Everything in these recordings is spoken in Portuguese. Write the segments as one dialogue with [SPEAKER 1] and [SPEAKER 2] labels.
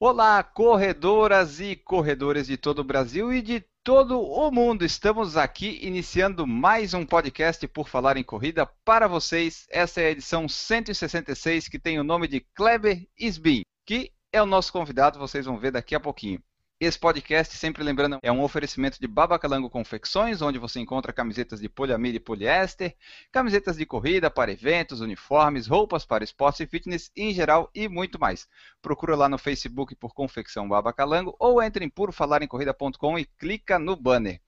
[SPEAKER 1] Olá, corredoras e corredores de todo o Brasil e de todo o mundo. Estamos aqui iniciando mais um podcast por falar em corrida para vocês. Essa é a edição 166 que tem o nome de Kleber Isbin, que é o nosso convidado, vocês vão ver daqui a pouquinho. Esse podcast, sempre lembrando, é um oferecimento de Babacalango Confecções, onde você encontra camisetas de poliamida e poliéster, camisetas de corrida para eventos, uniformes, roupas para esportes e fitness em geral e muito mais. Procura lá no Facebook por Confecção Babacalango ou entre em purofalarencorrida.com e clica no banner.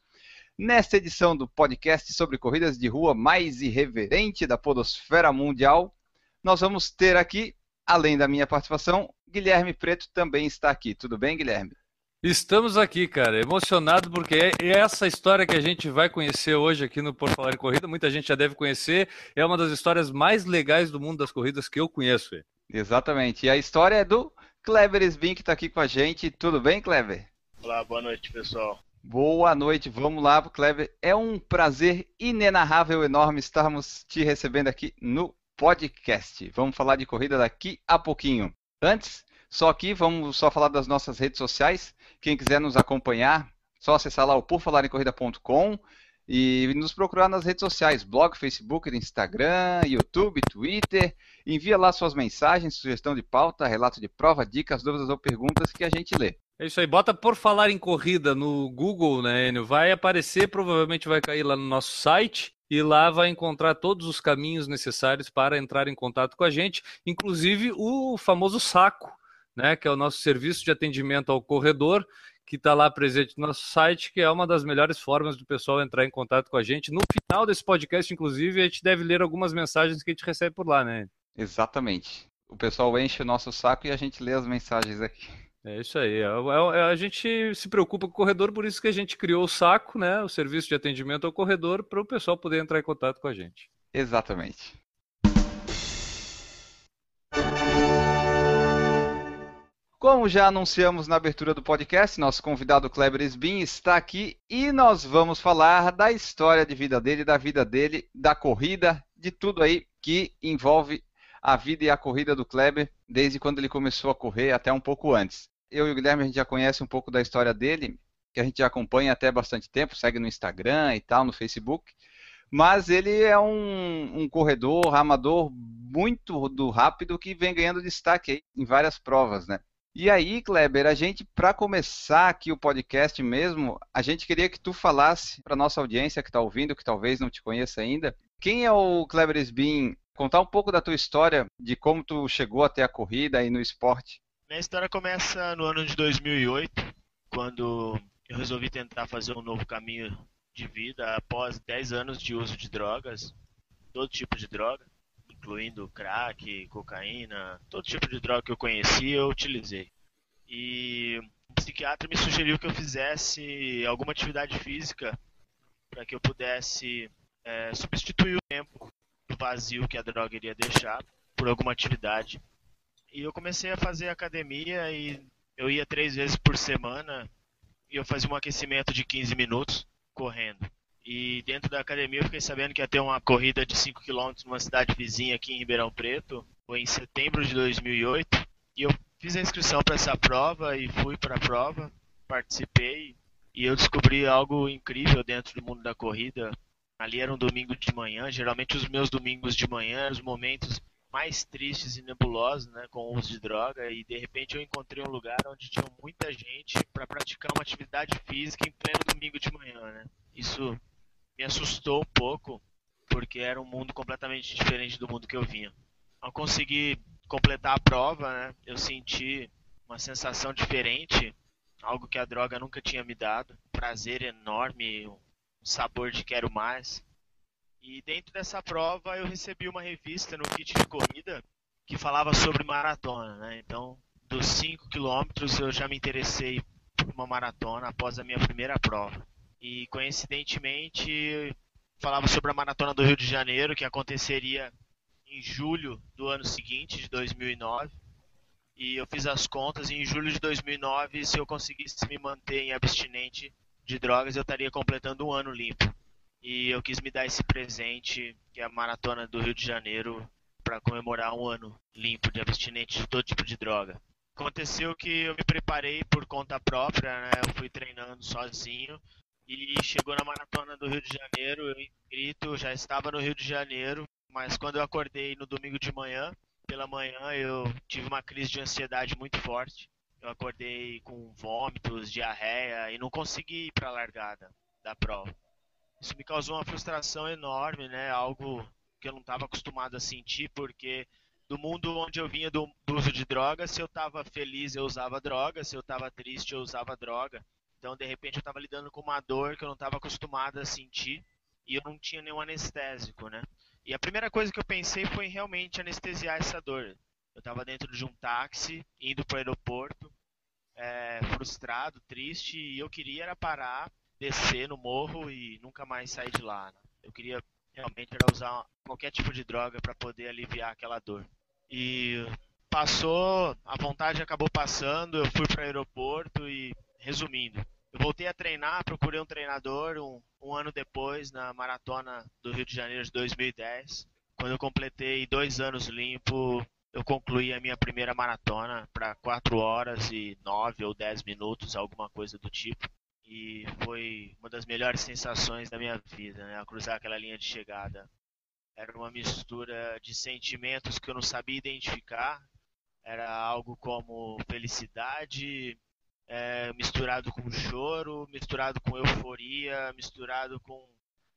[SPEAKER 1] Nesta edição do podcast sobre corridas de rua mais irreverente da podosfera mundial, nós vamos ter aqui, além da minha participação, Guilherme Preto também está aqui. Tudo bem, Guilherme?
[SPEAKER 2] Estamos aqui, cara, emocionado porque é essa história que a gente vai conhecer hoje aqui no Por Falar em Corrida, muita gente já deve conhecer, é uma das histórias mais legais do mundo das corridas que eu conheço.
[SPEAKER 1] Exatamente, e a história é do Kleber Sbin que está aqui com a gente. Tudo bem, Kleber?
[SPEAKER 3] Olá, boa noite, pessoal.
[SPEAKER 1] Boa noite, vamos lá, Kleber. É um prazer inenarrável, enorme estarmos te recebendo aqui no podcast. Vamos falar de corrida daqui a pouquinho. Antes, só aqui, vamos só falar das nossas redes sociais. Quem quiser nos acompanhar, só acessar lá o porfalarencorrida.com e nos procurar nas redes sociais, blog, Facebook, Instagram, YouTube, Twitter. Envia lá suas mensagens, sugestão de pauta, relato de prova, dicas, dúvidas ou perguntas que a gente lê.
[SPEAKER 2] É isso aí, bota por falar em corrida no Google, né, Enio? Vai aparecer, provavelmente vai cair lá no nosso site e lá vai encontrar todos os caminhos necessários para entrar em contato com a gente, inclusive o famoso saco né, que é o nosso serviço de atendimento ao corredor, que está lá presente no nosso site, que é uma das melhores formas do pessoal entrar em contato com a gente. No final desse podcast, inclusive, a gente deve ler algumas mensagens que a gente recebe por lá, né?
[SPEAKER 1] Exatamente. O pessoal enche o nosso saco e a gente lê as mensagens aqui.
[SPEAKER 2] É isso aí. É, é, é, a gente se preocupa com o corredor, por isso que a gente criou o saco, né? O serviço de atendimento ao corredor, para o pessoal poder entrar em contato com a gente.
[SPEAKER 1] Exatamente. Como já anunciamos na abertura do podcast, nosso convidado Kleber Sbin está aqui e nós vamos falar da história de vida dele, da vida dele, da corrida, de tudo aí que envolve a vida e a corrida do Kleber, desde quando ele começou a correr até um pouco antes. Eu e o Guilherme a gente já conhece um pouco da história dele, que a gente já acompanha até bastante tempo, segue no Instagram e tal, no Facebook. Mas ele é um, um corredor amador muito do rápido que vem ganhando destaque em várias provas, né? E aí, Kleber, a gente, para começar aqui o podcast mesmo, a gente queria que tu falasse para nossa audiência que está ouvindo, que talvez não te conheça ainda, quem é o Kleber Sbin? Contar um pouco da tua história, de como tu chegou até a corrida e no esporte.
[SPEAKER 3] Minha história começa no ano de 2008, quando eu resolvi tentar fazer um novo caminho de vida após 10 anos de uso de drogas, todo tipo de droga incluindo crack, cocaína, todo tipo de droga que eu conhecia, eu utilizei. E o psiquiatra me sugeriu que eu fizesse alguma atividade física para que eu pudesse é, substituir o tempo vazio que a droga iria deixar por alguma atividade. E eu comecei a fazer academia e eu ia três vezes por semana e eu fazia um aquecimento de 15 minutos correndo. E dentro da academia eu fiquei sabendo que ia ter uma corrida de 5 km numa cidade vizinha aqui em Ribeirão Preto. Foi em setembro de 2008. E eu fiz a inscrição para essa prova e fui para a prova, participei. E eu descobri algo incrível dentro do mundo da corrida. Ali era um domingo de manhã. Geralmente os meus domingos de manhã eram os momentos mais tristes e nebulosos, né, com o uso de droga, e de repente eu encontrei um lugar onde tinha muita gente para praticar uma atividade física em pleno domingo de manhã, né? Isso me assustou um pouco, porque era um mundo completamente diferente do mundo que eu vinha. Ao conseguir completar a prova, né, eu senti uma sensação diferente, algo que a droga nunca tinha me dado, prazer enorme, um sabor de quero mais. E dentro dessa prova eu recebi uma revista no kit de corrida que falava sobre maratona, né? Então, dos 5 quilômetros eu já me interessei por uma maratona após a minha primeira prova. E coincidentemente falava sobre a maratona do Rio de Janeiro, que aconteceria em julho do ano seguinte, de 2009. E eu fiz as contas e em julho de 2009, se eu conseguisse me manter em abstinente de drogas, eu estaria completando um ano limpo. E eu quis me dar esse presente, que é a maratona do Rio de Janeiro, para comemorar um ano limpo de abstinente de todo tipo de droga. Aconteceu que eu me preparei por conta própria, né? Eu fui treinando sozinho e chegou na maratona do Rio de Janeiro, eu inscrito, já estava no Rio de Janeiro, mas quando eu acordei no domingo de manhã, pela manhã eu tive uma crise de ansiedade muito forte. Eu acordei com vômitos, diarreia e não consegui ir para a largada da prova. Isso me causou uma frustração enorme, né? Algo que eu não estava acostumado a sentir, porque do mundo onde eu vinha do, do uso de drogas, se eu estava feliz eu usava droga, se eu estava triste eu usava droga. Então, de repente, eu estava lidando com uma dor que eu não estava acostumado a sentir e eu não tinha nenhum anestésico, né? E a primeira coisa que eu pensei foi realmente anestesiar essa dor. Eu estava dentro de um táxi, indo para o aeroporto, é, frustrado, triste, e eu queria era parar, descer no morro e nunca mais sair de lá. Né? Eu queria realmente era usar qualquer tipo de droga para poder aliviar aquela dor. E passou, a vontade acabou passando, eu fui para o aeroporto e, resumindo, eu voltei a treinar, procurei um treinador um, um ano depois, na maratona do Rio de Janeiro de 2010. Quando eu completei dois anos limpo, eu concluí a minha primeira maratona para 4 horas e 9 ou 10 minutos, alguma coisa do tipo. E foi uma das melhores sensações da minha vida, né? cruzar aquela linha de chegada. Era uma mistura de sentimentos que eu não sabia identificar. Era algo como felicidade, é, misturado com choro, misturado com euforia, misturado com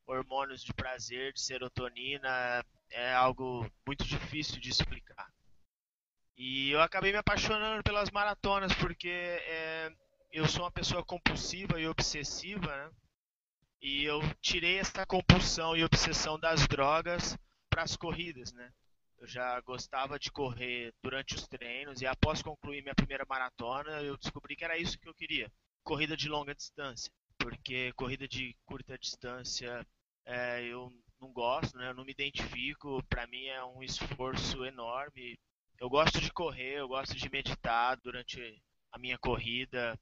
[SPEAKER 3] hormônios de prazer, de serotonina, é algo muito difícil de explicar. E eu acabei me apaixonando pelas maratonas porque é, eu sou uma pessoa compulsiva e obsessiva, né? E eu tirei essa compulsão e obsessão das drogas para as corridas, né? Eu já gostava de correr durante os treinos e após concluir minha primeira maratona, eu descobri que era isso que eu queria: corrida de longa distância. Porque corrida de curta distância é, eu não gosto, né? eu não me identifico. Para mim é um esforço enorme. Eu gosto de correr, eu gosto de meditar durante a minha corrida.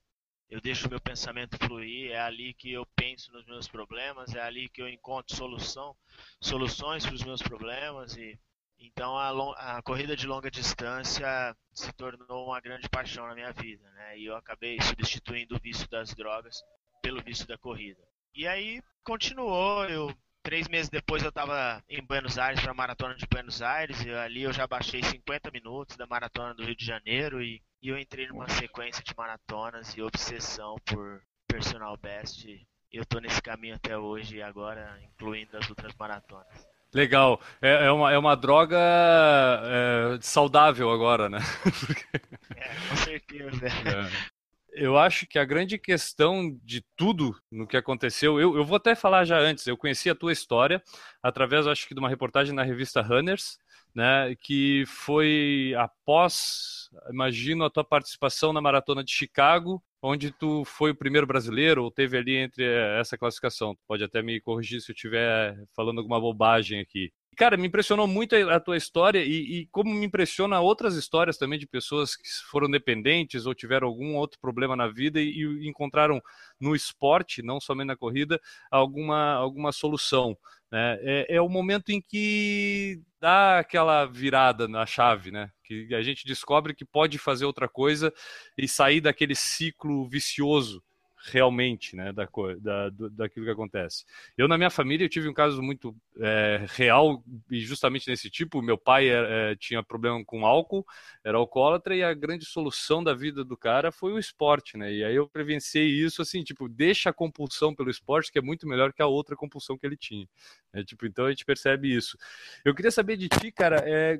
[SPEAKER 3] Eu deixo meu pensamento fluir, é ali que eu penso nos meus problemas, é ali que eu encontro solução, soluções para os meus problemas e então a, a, corrida de longa distância se tornou uma grande paixão na minha vida, né? E eu acabei substituindo o vício das drogas pelo vício da corrida. E aí continuou, eu três meses depois eu estava em Buenos Aires para a maratona de Buenos Aires e ali eu já baixei 50 minutos da maratona do Rio de Janeiro e, e eu entrei numa sequência de maratonas e obsessão por personal best. E eu estou nesse caminho até hoje agora, incluindo as outras maratonas.
[SPEAKER 2] Legal. É, é, uma, é uma droga é, saudável agora, né?
[SPEAKER 3] é, com certeza. É.
[SPEAKER 2] Eu acho que a grande questão de tudo no que aconteceu, eu, eu vou até falar já antes, eu conheci a tua história através, acho que, de uma reportagem na revista Runners, né, que foi após, imagino, a tua participação na Maratona de Chicago, onde tu foi o primeiro brasileiro ou teve ali entre essa classificação. Pode até me corrigir se eu estiver falando alguma bobagem aqui. Cara, me impressionou muito a tua história e, e, como me impressiona outras histórias também de pessoas que foram dependentes ou tiveram algum outro problema na vida e, e encontraram no esporte, não somente na corrida, alguma, alguma solução. Né? É, é o momento em que dá aquela virada na chave, né? Que a gente descobre que pode fazer outra coisa e sair daquele ciclo vicioso realmente, né, da, da, daquilo que acontece. Eu, na minha família, eu tive um caso muito é, real e justamente nesse tipo. Meu pai é, tinha problema com álcool, era alcoólatra e a grande solução da vida do cara foi o esporte, né? E aí eu prevenciei isso, assim, tipo, deixa a compulsão pelo esporte, que é muito melhor que a outra compulsão que ele tinha. É, tipo, então a gente percebe isso. Eu queria saber de ti, cara, é,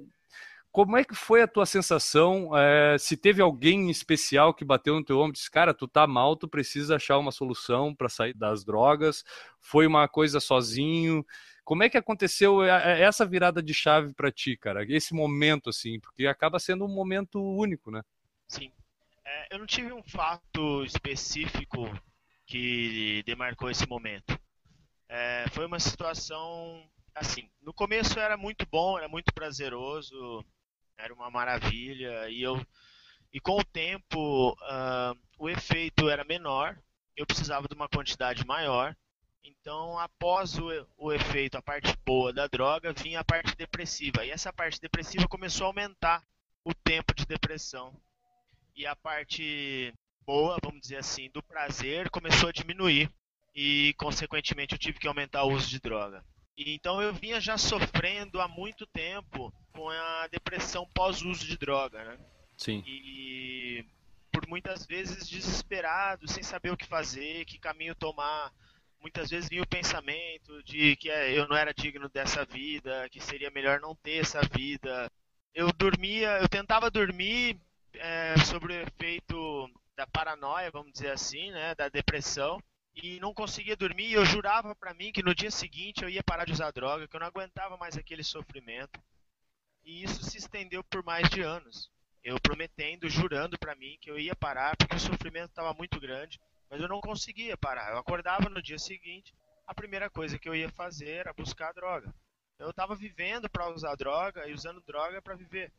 [SPEAKER 2] como é que foi a tua sensação? É, se teve alguém especial que bateu no teu ombro e disse, cara, tu tá mal, tu precisa achar uma solução para sair das drogas? Foi uma coisa sozinho? Como é que aconteceu essa virada de chave para ti, cara? Esse momento, assim, porque acaba sendo um momento único, né?
[SPEAKER 3] Sim. É, eu não tive um fato específico que demarcou esse momento. É, foi uma situação assim. No começo era muito bom, era muito prazeroso, era uma maravilha e eu e com o tempo uh, o efeito era menor. Eu precisava de uma quantidade maior. Então, após o, o efeito, a parte boa da droga, vinha a parte depressiva. E essa parte depressiva começou a aumentar o tempo de depressão. E a parte boa, vamos dizer assim, do prazer começou a diminuir e consequentemente eu tive que aumentar o uso de droga. E, então eu vinha já sofrendo há muito tempo com a depressão pós-uso de droga, né?
[SPEAKER 2] Sim.
[SPEAKER 3] E por muitas vezes desesperado, sem saber o que fazer, que caminho tomar. Muitas vezes vinha o pensamento de que é, eu não era digno dessa vida, que seria melhor não ter essa vida. Eu dormia, eu tentava dormir é, sobre o efeito da paranoia, vamos dizer assim, né, da depressão, e não conseguia dormir. E eu jurava para mim que no dia seguinte eu ia parar de usar droga, que eu não aguentava mais aquele sofrimento. E isso se estendeu por mais de anos. Eu prometendo, jurando para mim que eu ia parar, porque o sofrimento estava muito grande, mas eu não conseguia parar. Eu acordava no dia seguinte, a primeira coisa que eu ia fazer era buscar droga. Eu estava vivendo para usar droga e usando droga para viver.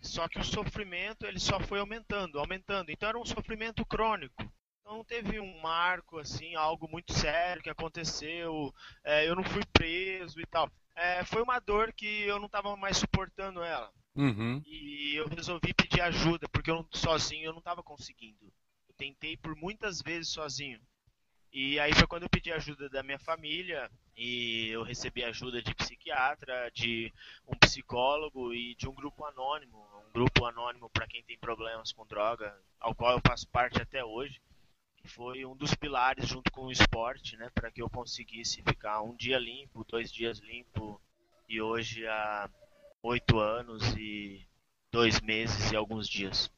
[SPEAKER 3] Só que o sofrimento ele só foi aumentando, aumentando. Então era um sofrimento crônico. Então teve um marco assim, algo muito sério que aconteceu. É, eu não fui preso e tal. É, foi uma dor que eu não estava mais suportando ela.
[SPEAKER 2] Uhum.
[SPEAKER 3] E eu resolvi pedir ajuda, porque eu sozinho eu não estava conseguindo. Eu tentei por muitas vezes sozinho. E aí foi quando eu pedi ajuda da minha família e eu recebi ajuda de psiquiatra, de um psicólogo e de um grupo anônimo, um grupo anônimo para quem tem problemas com droga, ao qual eu faço parte até hoje, foi um dos pilares junto com o esporte, né, para que eu conseguisse ficar um dia limpo, dois dias limpo e hoje a oito anos e dois meses e alguns dias.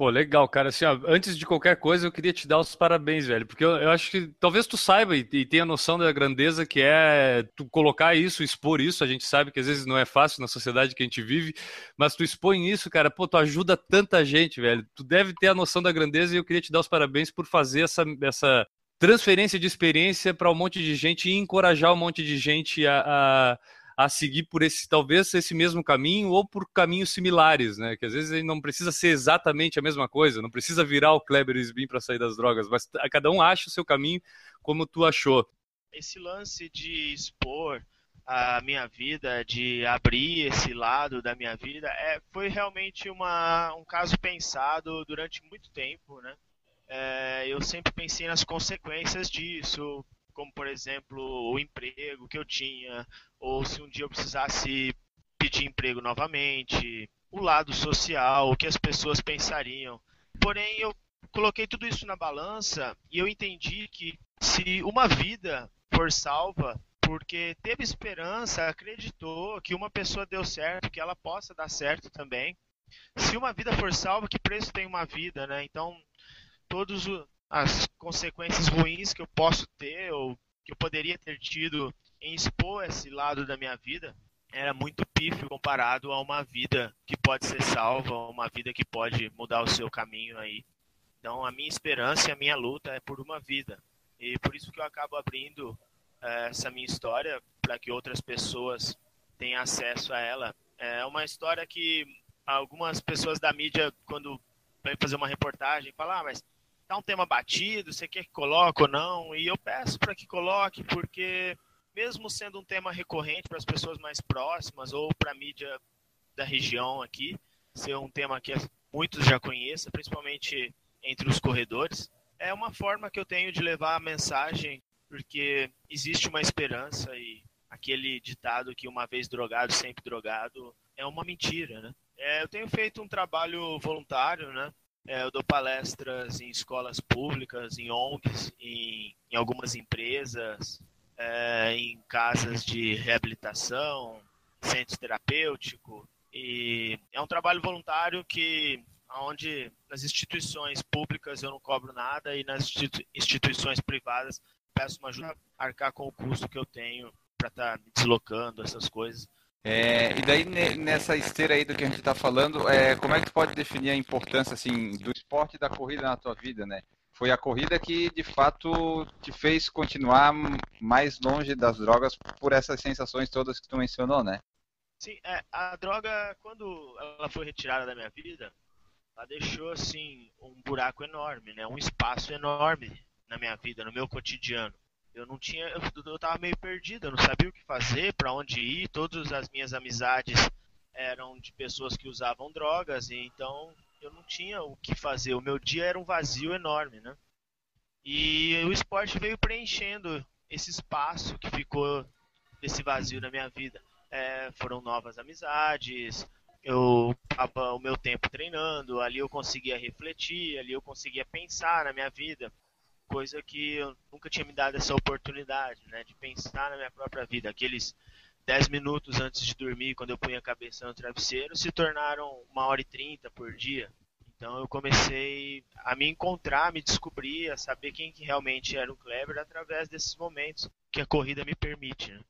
[SPEAKER 2] Pô, legal, cara. Assim, ó, antes de qualquer coisa, eu queria te dar os parabéns, velho, porque eu, eu acho que talvez tu saiba e, e, tenha noção da grandeza que é tu colocar isso, expor isso. A gente sabe que às vezes não é fácil na sociedade que a gente vive, mas tu expõe isso, cara, pô, tu ajuda tanta gente, velho. Tu deve ter a noção da grandeza e eu queria te dar os parabéns por fazer essa, essa transferência de experiência para um monte de gente e encorajar um monte de gente a, a a seguir por esse, talvez, esse mesmo caminho ou por caminhos similares, né? Que às vezes não precisa ser exatamente a mesma coisa, não precisa virar o Kleber Sbin para sair das drogas, mas cada um acha o seu caminho como tu achou.
[SPEAKER 3] Esse lance de expor a minha vida, de abrir esse lado da minha vida, é, foi realmente uma, um caso pensado durante muito tempo, né? É, eu sempre pensei nas consequências disso, como por exemplo o emprego que eu tinha, ou se um dia eu precisasse pedir emprego novamente, o lado social, o que as pessoas pensariam. Porém, eu coloquei tudo isso na balança e eu entendi que se uma vida for salva porque teve esperança, acreditou que uma pessoa deu certo, que ela possa dar certo também. Se uma vida for salva, que preço tem uma vida, né? Então, todos as consequências ruins que eu posso ter ou que eu poderia ter tido em expor esse lado da minha vida era muito pífio comparado a uma vida que pode ser salva, uma vida que pode mudar o seu caminho aí. Então a minha esperança e a minha luta é por uma vida. E por isso que eu acabo abrindo é, essa minha história para que outras pessoas tenham acesso a ela. É uma história que algumas pessoas da mídia, quando vêm fazer uma reportagem, falam, ah, mas tá um tema batido, você quer que coloque ou não? E eu peço para que coloque, porque mesmo sendo um tema recorrente para as pessoas mais próximas ou para a mídia da região aqui, ser um tema que muitos já conhecem, principalmente entre os corredores, é uma forma que eu tenho de levar a mensagem, porque existe uma esperança e aquele ditado que uma vez drogado, sempre drogado, é uma mentira, né? É, eu tenho feito um trabalho voluntário, né? É, eu dou palestras em escolas públicas, em ONGs, em, em algumas empresas, é, em casas de reabilitação, centro terapêutico. E é um trabalho voluntário que onde nas instituições públicas eu não cobro nada e nas instituições privadas peço uma ajuda a arcar com o custo que eu tenho para estar tá me deslocando, essas coisas.
[SPEAKER 1] É, e daí nessa esteira aí do que a gente está falando, é, como é que tu pode definir a importância assim do esporte e da corrida na tua vida, né? foi a corrida que de fato te fez continuar mais longe das drogas por essas sensações todas que tu mencionou, né?
[SPEAKER 3] Sim, é, a droga, quando ela foi retirada da minha vida, ela deixou assim um buraco enorme, né? Um espaço enorme na minha vida, no meu cotidiano. Eu não tinha, eu, eu tava meio perdido, eu não sabia o que fazer, para onde ir. Todas as minhas amizades eram de pessoas que usavam drogas, e então eu não tinha o que fazer. O meu dia era um vazio enorme, né? E o esporte veio preenchendo esse espaço que ficou desse vazio na minha vida. É, foram novas amizades, eu o meu tempo treinando, ali eu conseguia refletir, ali eu conseguia pensar na minha vida, coisa que eu nunca tinha me dado essa oportunidade, né, de pensar na minha própria vida. Aqueles 10 minutos antes de dormir, quando eu punha a cabeça no travesseiro, se tornaram uma hora e trinta por dia. Então eu comecei a me encontrar, a me descobrir, a saber quem que realmente era o Kleber através desses momentos que a corrida me permite. Né?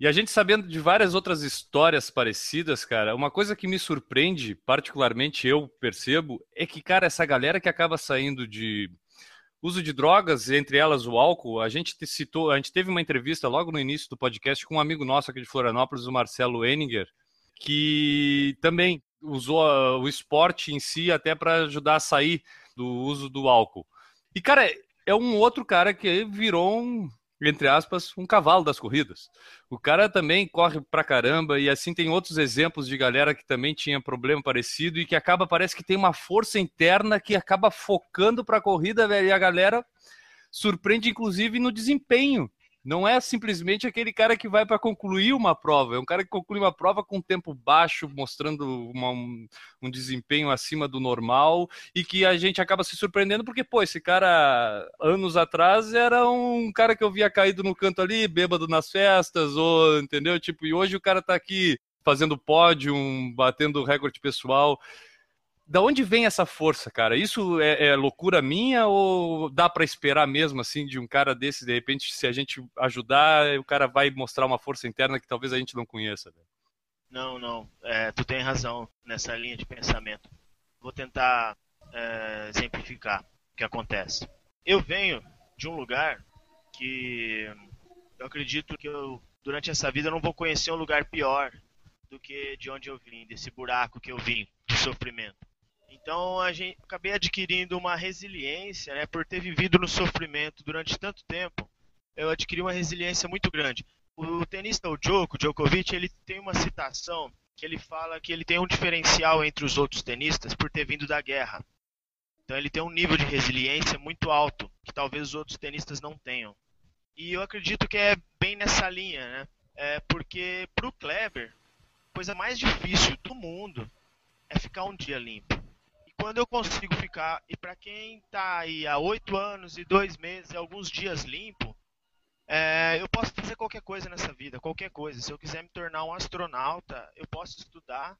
[SPEAKER 2] E a gente sabendo de várias outras histórias parecidas, cara, uma coisa que me surpreende, particularmente eu percebo, é que, cara, essa galera que acaba saindo de uso de drogas, entre elas o álcool, a gente citou, a gente teve uma entrevista logo no início do podcast com um amigo nosso aqui de Florianópolis, o Marcelo Eninger, que também usou ah, o esporte em si até para ajudar a sair do uso do álcool. E, cara, é um outro cara que virou um, entre aspas, um cavalo das corridas. O cara também corre pra caramba e assim tem outros exemplos de galera que também tinha problema parecido e que acaba, parece que tem uma força interna que acaba focando pra corrida, velho, e a galera surpreende inclusive no desempenho. Não é simplesmente aquele cara que vai para concluir uma prova, é um cara que conclui uma prova com tempo baixo, mostrando uma, um, um, desempenho acima do normal e que a gente acaba se surpreendendo porque, pô, esse cara anos atrás era um cara que eu via caído no canto ali, bêbado nas festas, ou entendeu? Tipo, e hoje o cara tá aqui fazendo pódio, batendo recorde pessoal da onde vem essa força, cara? Isso é, é loucura minha ou dá para esperar mesmo assim de um cara desse, de repente, se a gente ajudar, o cara vai mostrar uma força interna que talvez a gente não conheça?
[SPEAKER 3] Não, não. É, tu tem razão nessa linha de pensamento. Vou tentar é, exemplificar o que acontece. Eu venho de um lugar que eu acredito que eu, durante essa vida, não vou conhecer um lugar pior do que de onde eu vim, desse buraco que eu vim, de sofrimento. Então a gente acabei adquirindo uma resiliência, né, por ter vivido no sofrimento durante tanto tempo. Eu adquiri uma resiliência muito grande. O tenista o Djoko, Djokovic, ele tem uma citação que ele fala que ele tem um diferencial entre os outros tenistas por ter vindo da guerra. Então ele tem um nível de resiliência muito alto que talvez os outros tenistas não tenham. E eu acredito que é bem nessa linha, né? É porque pro Kleber, a coisa mais difícil do mundo é ficar um dia limpo quando eu consigo ficar, e para quem está aí há oito anos e dois meses e alguns dias limpo, é, eu posso fazer qualquer coisa nessa vida, qualquer coisa. Se eu quiser me tornar um astronauta, eu posso estudar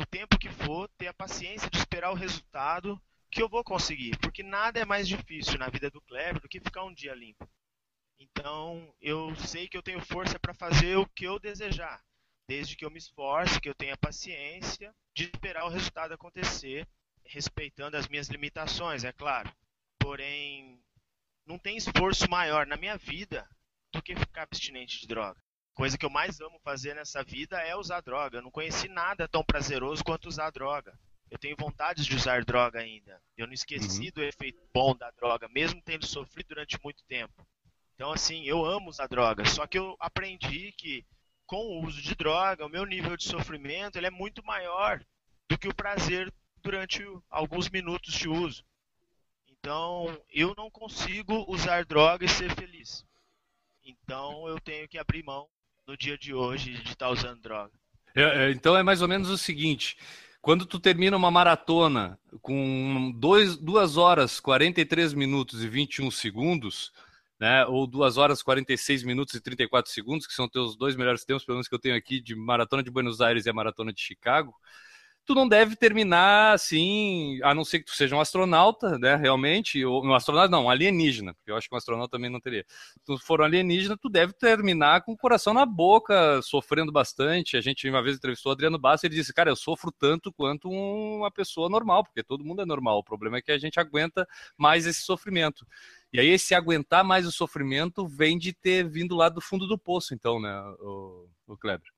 [SPEAKER 3] o tempo que for, ter a paciência de esperar o resultado que eu vou conseguir, porque nada é mais difícil na vida do Kleber do que ficar um dia limpo. Então, eu sei que eu tenho força para fazer o que eu desejar, desde que eu me esforce, que eu tenha paciência de esperar o resultado acontecer respeitando as minhas limitações, é claro. Porém, não tem esforço maior na minha vida do que ficar abstinente de droga. Coisa que eu mais amo fazer nessa vida é usar droga. Eu não conheci nada tão prazeroso quanto usar droga. Eu tenho vontade de usar droga ainda. Eu não esqueci uhum. do efeito bom da droga, mesmo tendo sofrido durante muito tempo. Então, assim, eu amo usar droga. Só que eu aprendi que com o uso de droga, o meu nível de sofrimento ele é muito maior do que o prazer durante alguns minutos de uso. Então, eu não consigo usar droga e ser feliz. Então, eu tenho que abrir mão no dia de hoje de estar usando droga.
[SPEAKER 2] É, é, então, é mais ou menos o seguinte: quando tu termina uma maratona com 2 horas 43 minutos e 21 segundos, né, ou 2 horas 46 minutos e 34 segundos, que são teus dois melhores tempos, pelo menos que eu tenho aqui, de maratona de Buenos Aires e a maratona de Chicago, tu não deve terminar assim, a não ser que tu seja um astronauta, né, realmente, ou um astronauta não, um alienígena, porque eu acho que um astronauta também não teria. Tu for um alienígena, tu deve terminar com o coração na boca, sofrendo bastante. A gente uma vez entrevistou o Adriano Bassa ele disse, cara, eu sofro tanto quanto uma pessoa normal, porque todo mundo é normal. O problema é que a gente aguenta mais esse sofrimento. E aí esse aguentar mais o sofrimento vem de ter vindo lá do fundo do poço, então, né, o, o Kleber?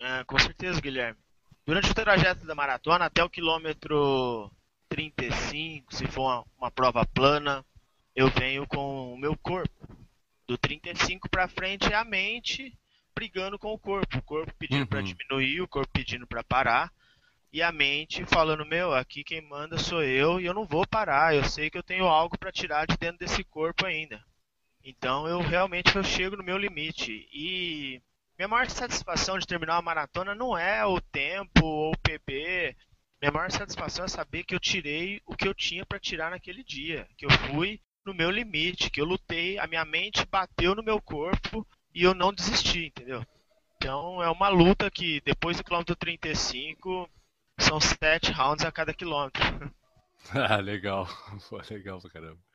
[SPEAKER 3] É, com certeza, Guilherme. Durante o trajeto da maratona, até o quilômetro 35, se for uma, uma prova plana, eu venho com o meu corpo. Do 35 para frente é a mente brigando com o corpo. O corpo pedindo uhum. para diminuir, o corpo pedindo para parar. E a mente falando: Meu, aqui quem manda sou eu e eu não vou parar. Eu sei que eu tenho algo para tirar de dentro desse corpo ainda. Então eu realmente eu chego no meu limite. E minha maior satisfação de terminar uma maratona não é o tempo ou o PB. Minha maior satisfação é saber que eu tirei o que eu tinha para tirar naquele dia, que eu fui no meu limite, que eu lutei, a minha mente bateu no meu corpo e eu não desisti, entendeu? Então é uma luta que depois do quilômetro 35 são sete rounds a cada quilômetro.
[SPEAKER 2] ah, legal. Pô, legal pra caramba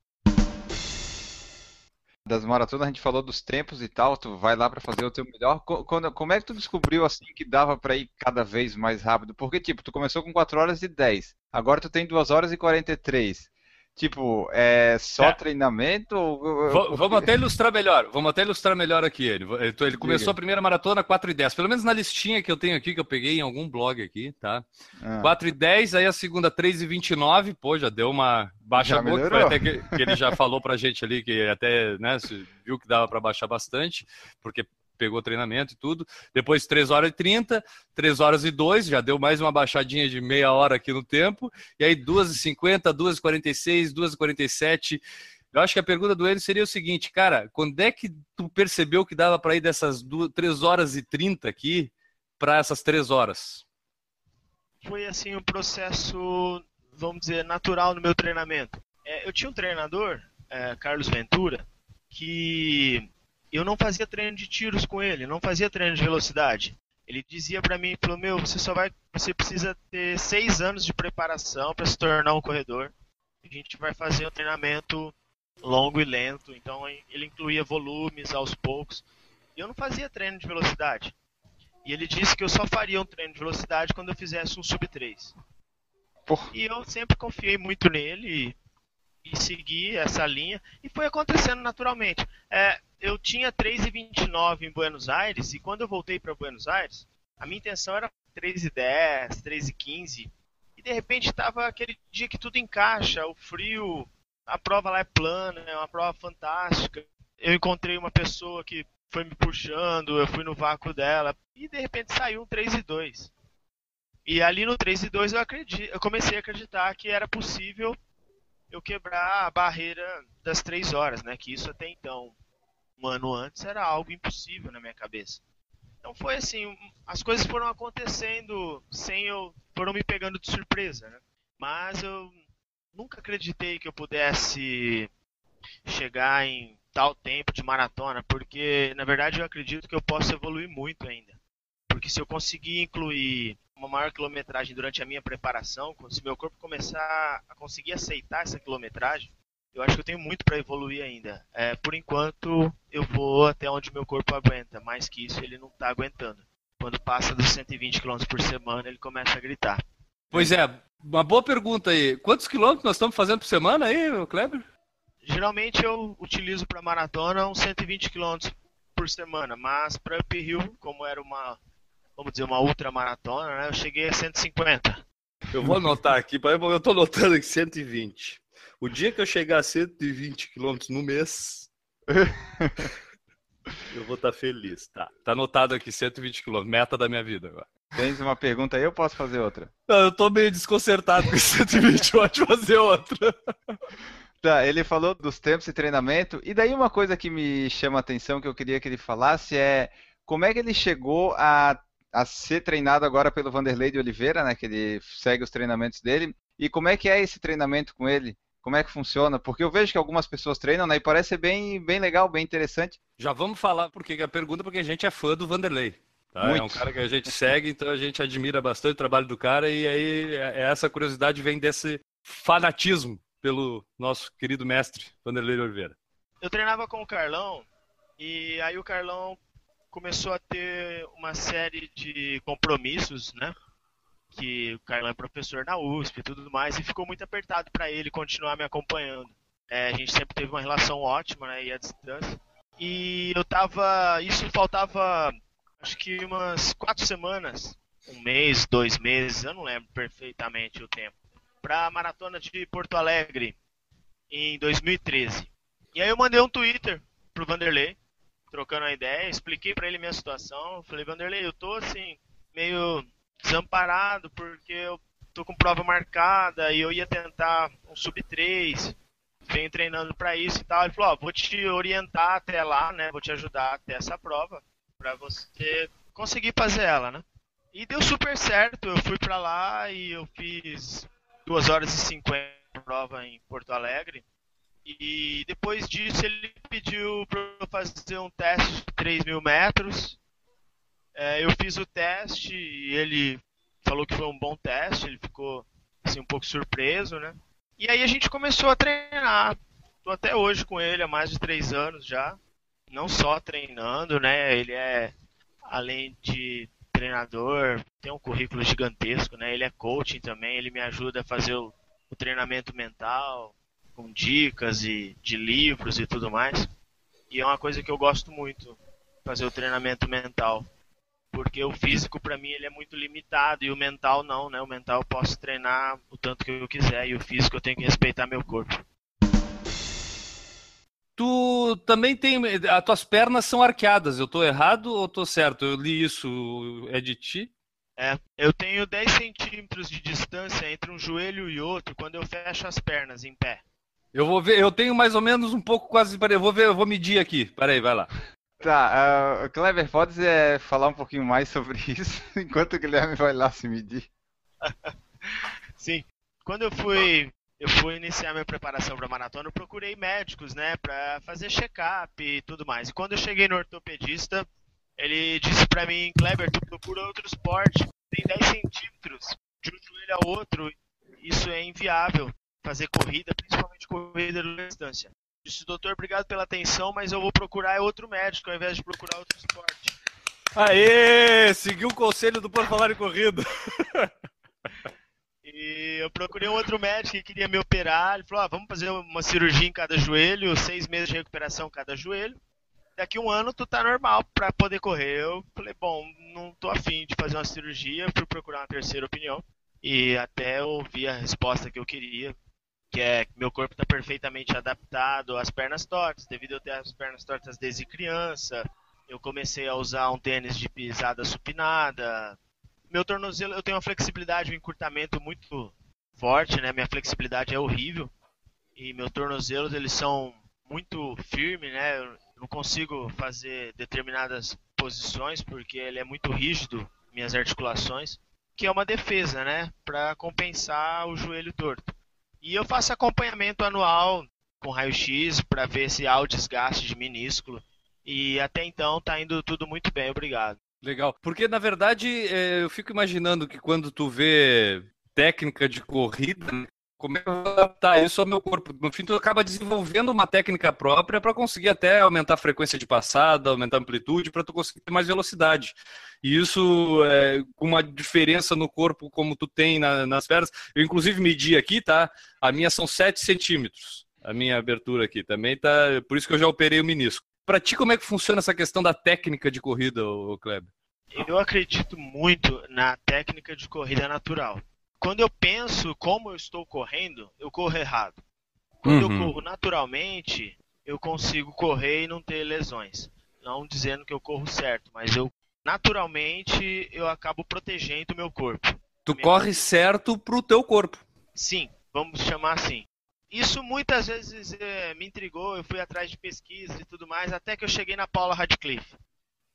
[SPEAKER 1] das maratonas, a gente falou dos tempos e tal, tu vai lá para fazer o teu melhor. Quando, como é que tu descobriu assim que dava para ir cada vez mais rápido? Porque tipo, tu começou com 4 horas e 10, agora tu tem 2 horas e 43. Tipo, é só é. treinamento? Ou...
[SPEAKER 2] Vamos até ilustrar melhor. Vamos até ilustrar melhor aqui ele. Ele começou Diga. a primeira maratona 4 e 10. Pelo menos na listinha que eu tenho aqui, que eu peguei em algum blog aqui, tá? Ah. 4 e 10, aí a segunda 3 e 29. Pô, já deu uma baixa boa, que, até que, que, ele já falou pra gente ali, que até, né, viu que dava para baixar bastante, porque pegou treinamento e tudo. Depois 3 horas e 30, 3 horas e 2, já deu mais uma baixadinha de meia hora aqui no tempo. E aí 2 e 50, 2 e 46, 2 e 47. Eu acho que a pergunta do ele seria o seguinte, cara, quando é que tu percebeu que dava para ir dessas 2, 3 horas e 30 aqui para essas 3 horas?
[SPEAKER 3] Foi assim um processo, vamos dizer, natural no meu treinamento. É, eu tinha um treinador, é, Carlos Ventura, que eu não fazia treino de tiros com ele, não fazia treino de velocidade. Ele dizia para mim, falou, meu, você só vai, você precisa ter seis anos de preparação para se tornar um corredor. A gente vai fazer um treinamento longo e lento, então ele incluía volumes aos poucos. E eu não fazia treino de velocidade. E ele disse que eu só faria um treino de velocidade quando eu fizesse um sub 3. Porra. E eu sempre confiei muito nele e, e segui essa linha. E foi acontecendo naturalmente. É, eu tinha 3,29 em Buenos Aires e quando eu voltei para Buenos Aires, a minha intenção era 3,10, 3,15 e de repente estava aquele dia que tudo encaixa, o frio, a prova lá é plana, é uma prova fantástica. Eu encontrei uma pessoa que foi me puxando, eu fui no vácuo dela e de repente saiu um 3 e 2. E ali no 3 e 2 eu, eu comecei a acreditar que era possível eu quebrar a barreira das 3 horas, né? Que isso até então um ano antes era algo impossível na minha cabeça. Então foi assim, as coisas foram acontecendo sem eu, foram me pegando de surpresa, né? Mas eu nunca acreditei que eu pudesse chegar em tal tempo de maratona, porque na verdade eu acredito que eu posso evoluir muito ainda. Porque se eu conseguir incluir uma maior quilometragem durante a minha preparação, se meu corpo começar a conseguir aceitar essa quilometragem, eu acho que eu tenho muito para evoluir ainda. É, por enquanto, eu vou até onde meu corpo aguenta. Mais que isso, ele não está aguentando. Quando passa dos 120 km por semana, ele começa a gritar.
[SPEAKER 2] Pois é, uma boa pergunta aí. Quantos quilômetros nós estamos fazendo por semana aí, Kleber?
[SPEAKER 3] Geralmente eu utilizo para maratona uns 120 km por semana, mas para uphill, como era uma, vamos dizer, uma ultra maratona, né, eu cheguei a 150.
[SPEAKER 2] Eu vou anotar aqui, eu estou anotando aqui 120. O dia que eu chegar a 120 km no mês, eu vou estar tá feliz. Tá, tá anotado aqui 120 km, meta da minha vida agora.
[SPEAKER 1] Tens uma pergunta aí ou posso fazer outra?
[SPEAKER 2] Não, eu tô meio desconcertado com esse 120, pode fazer outra.
[SPEAKER 1] Tá, ele falou dos tempos de treinamento, e daí uma coisa que me chama a atenção, que eu queria que ele falasse, é como é que ele chegou a, a ser treinado agora pelo Vanderlei de Oliveira, né, que ele segue os treinamentos dele, e como é que é esse treinamento com ele? Como é que funciona? Porque eu vejo que algumas pessoas treinam, né? E parece ser bem, bem legal, bem interessante.
[SPEAKER 2] Já vamos falar porque a pergunta porque a gente é fã do Vanderlei. Tá? É um cara que a gente segue, então a gente admira bastante o trabalho do cara e aí é, é essa curiosidade vem desse fanatismo pelo nosso querido mestre Vanderlei Oliveira.
[SPEAKER 3] Eu treinava com o Carlão e aí o Carlão começou a ter uma série de compromissos, né? Que o Carlão é professor na USP e tudo mais, e ficou muito apertado para ele continuar me acompanhando. É, a gente sempre teve uma relação ótima, né? E à distância. E eu tava. Isso faltava acho que umas quatro semanas, um mês, dois meses, eu não lembro perfeitamente o tempo, para a maratona de Porto Alegre em 2013. E aí eu mandei um Twitter pro Vanderlei, trocando a ideia, expliquei para ele minha situação, falei, Vanderlei, eu tô assim, meio desamparado porque eu tô com prova marcada e eu ia tentar um sub 3, venho treinando para isso e tal. Ele falou, ó, vou te orientar até lá, né? Vou te ajudar até essa prova para você conseguir fazer ela, né? E deu super certo. Eu fui para lá e eu fiz 2 horas e 50 prova em Porto Alegre. E depois disso ele pediu para eu fazer um teste de 3 mil metros. É, eu fiz o teste e ele falou que foi um bom teste. Ele ficou assim, um pouco surpreso, né? E aí a gente começou a treinar. Estou até hoje com ele há mais de três anos já não só treinando, né? Ele é, além de treinador, tem um currículo gigantesco, né? Ele é coaching também, ele me ajuda a fazer o, o treinamento mental, com dicas e de livros e tudo mais. E é uma coisa que eu gosto muito, fazer o treinamento mental. Porque o físico para mim ele é muito limitado e o mental não, né? O mental eu posso treinar o tanto que eu quiser e o físico eu tenho que respeitar meu corpo.
[SPEAKER 2] Tu também tem. As tuas pernas são arqueadas, eu tô errado ou tô certo? Eu li isso, é de ti?
[SPEAKER 3] É, eu tenho 10 centímetros de distância entre um joelho e outro quando eu fecho as pernas em pé.
[SPEAKER 2] Eu vou ver, eu tenho mais ou menos um pouco quase. Peraí, eu vou ver, eu vou medir aqui. Peraí, vai lá.
[SPEAKER 1] Tá, uh, Kleber, pode é, falar um pouquinho mais sobre isso enquanto o Guilherme vai lá se medir?
[SPEAKER 3] Sim. Quando eu fui eu fui iniciar minha preparação para maratona, eu procurei médicos, né, para fazer check-up e tudo mais. E quando eu cheguei no ortopedista, ele disse para mim, Kleber, tu procura outro esporte, tem 10 centímetros de um joelho ao outro, isso é inviável. Fazer corrida, principalmente corrida de distância. Disse, doutor, obrigado pela atenção, mas eu vou procurar outro médico ao invés de procurar outro esporte.
[SPEAKER 2] Aê! Seguiu o conselho do Por Falar em Corrida.
[SPEAKER 3] E eu procurei um outro médico que queria me operar. Ele falou: ah, vamos fazer uma cirurgia em cada joelho, seis meses de recuperação cada joelho. Daqui um ano tu tá normal para poder correr. Eu falei: bom, não tô afim de fazer uma cirurgia. Fui procurar uma terceira opinião. E até ouvi a resposta que eu queria, que é meu corpo está perfeitamente adaptado às pernas tortas, devido eu ter as pernas tortas desde criança. Eu comecei a usar um tênis de pisada supinada, meu tornozelo, eu tenho uma flexibilidade, um encurtamento muito forte, né? Minha flexibilidade é horrível. E meus tornozelos, eles são muito firmes, né? Eu não consigo fazer determinadas posições porque ele é muito rígido, minhas articulações, que é uma defesa, né? Para compensar o joelho torto. E eu faço acompanhamento anual com raio-x para ver se há o desgaste de minúsculo. E até então tá indo tudo muito bem, obrigado.
[SPEAKER 2] Legal. Porque, na verdade, é, eu fico imaginando que quando tu vê técnica de corrida, como é que eu vou adaptar isso ao meu corpo? No fim, tu acaba desenvolvendo uma técnica própria para conseguir até aumentar a frequência de passada, aumentar a amplitude, para tu conseguir ter mais velocidade. E isso, é, com uma diferença no corpo como tu tem na, nas pernas, eu inclusive medi aqui, tá? A minha são 7 centímetros, a minha abertura aqui também tá, por isso que eu já operei o menisco. Para ti, como é que funciona essa questão da técnica de corrida, Kleber?
[SPEAKER 3] Eu acredito muito na técnica de corrida natural. Quando eu penso como eu estou correndo, eu corro errado. Quando uhum. eu corro naturalmente, eu consigo correr e não ter lesões. Não dizendo que eu corro certo, mas eu naturalmente eu acabo protegendo o meu corpo.
[SPEAKER 2] Tu corre certo pro teu corpo.
[SPEAKER 3] Sim, vamos chamar assim. Isso muitas vezes é, me intrigou, eu fui atrás de pesquisa e tudo mais, até que eu cheguei na Paula Radcliffe.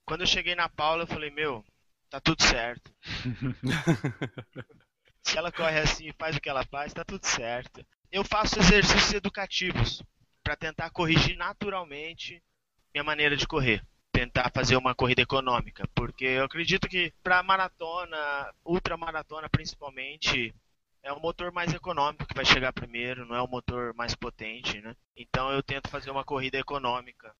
[SPEAKER 3] Quando eu cheguei na Paula, eu falei, meu, tá tudo certo. Se ela corre assim e faz o que ela faz, tá tudo certo. Eu faço exercícios educativos para tentar corrigir naturalmente minha maneira de correr. tentar fazer uma corrida econômica, porque eu acredito que para maratona, ultramaratona principalmente, é o motor mais econômico que vai chegar primeiro, não é o motor mais potente, né? Então eu tento fazer uma corrida econômica.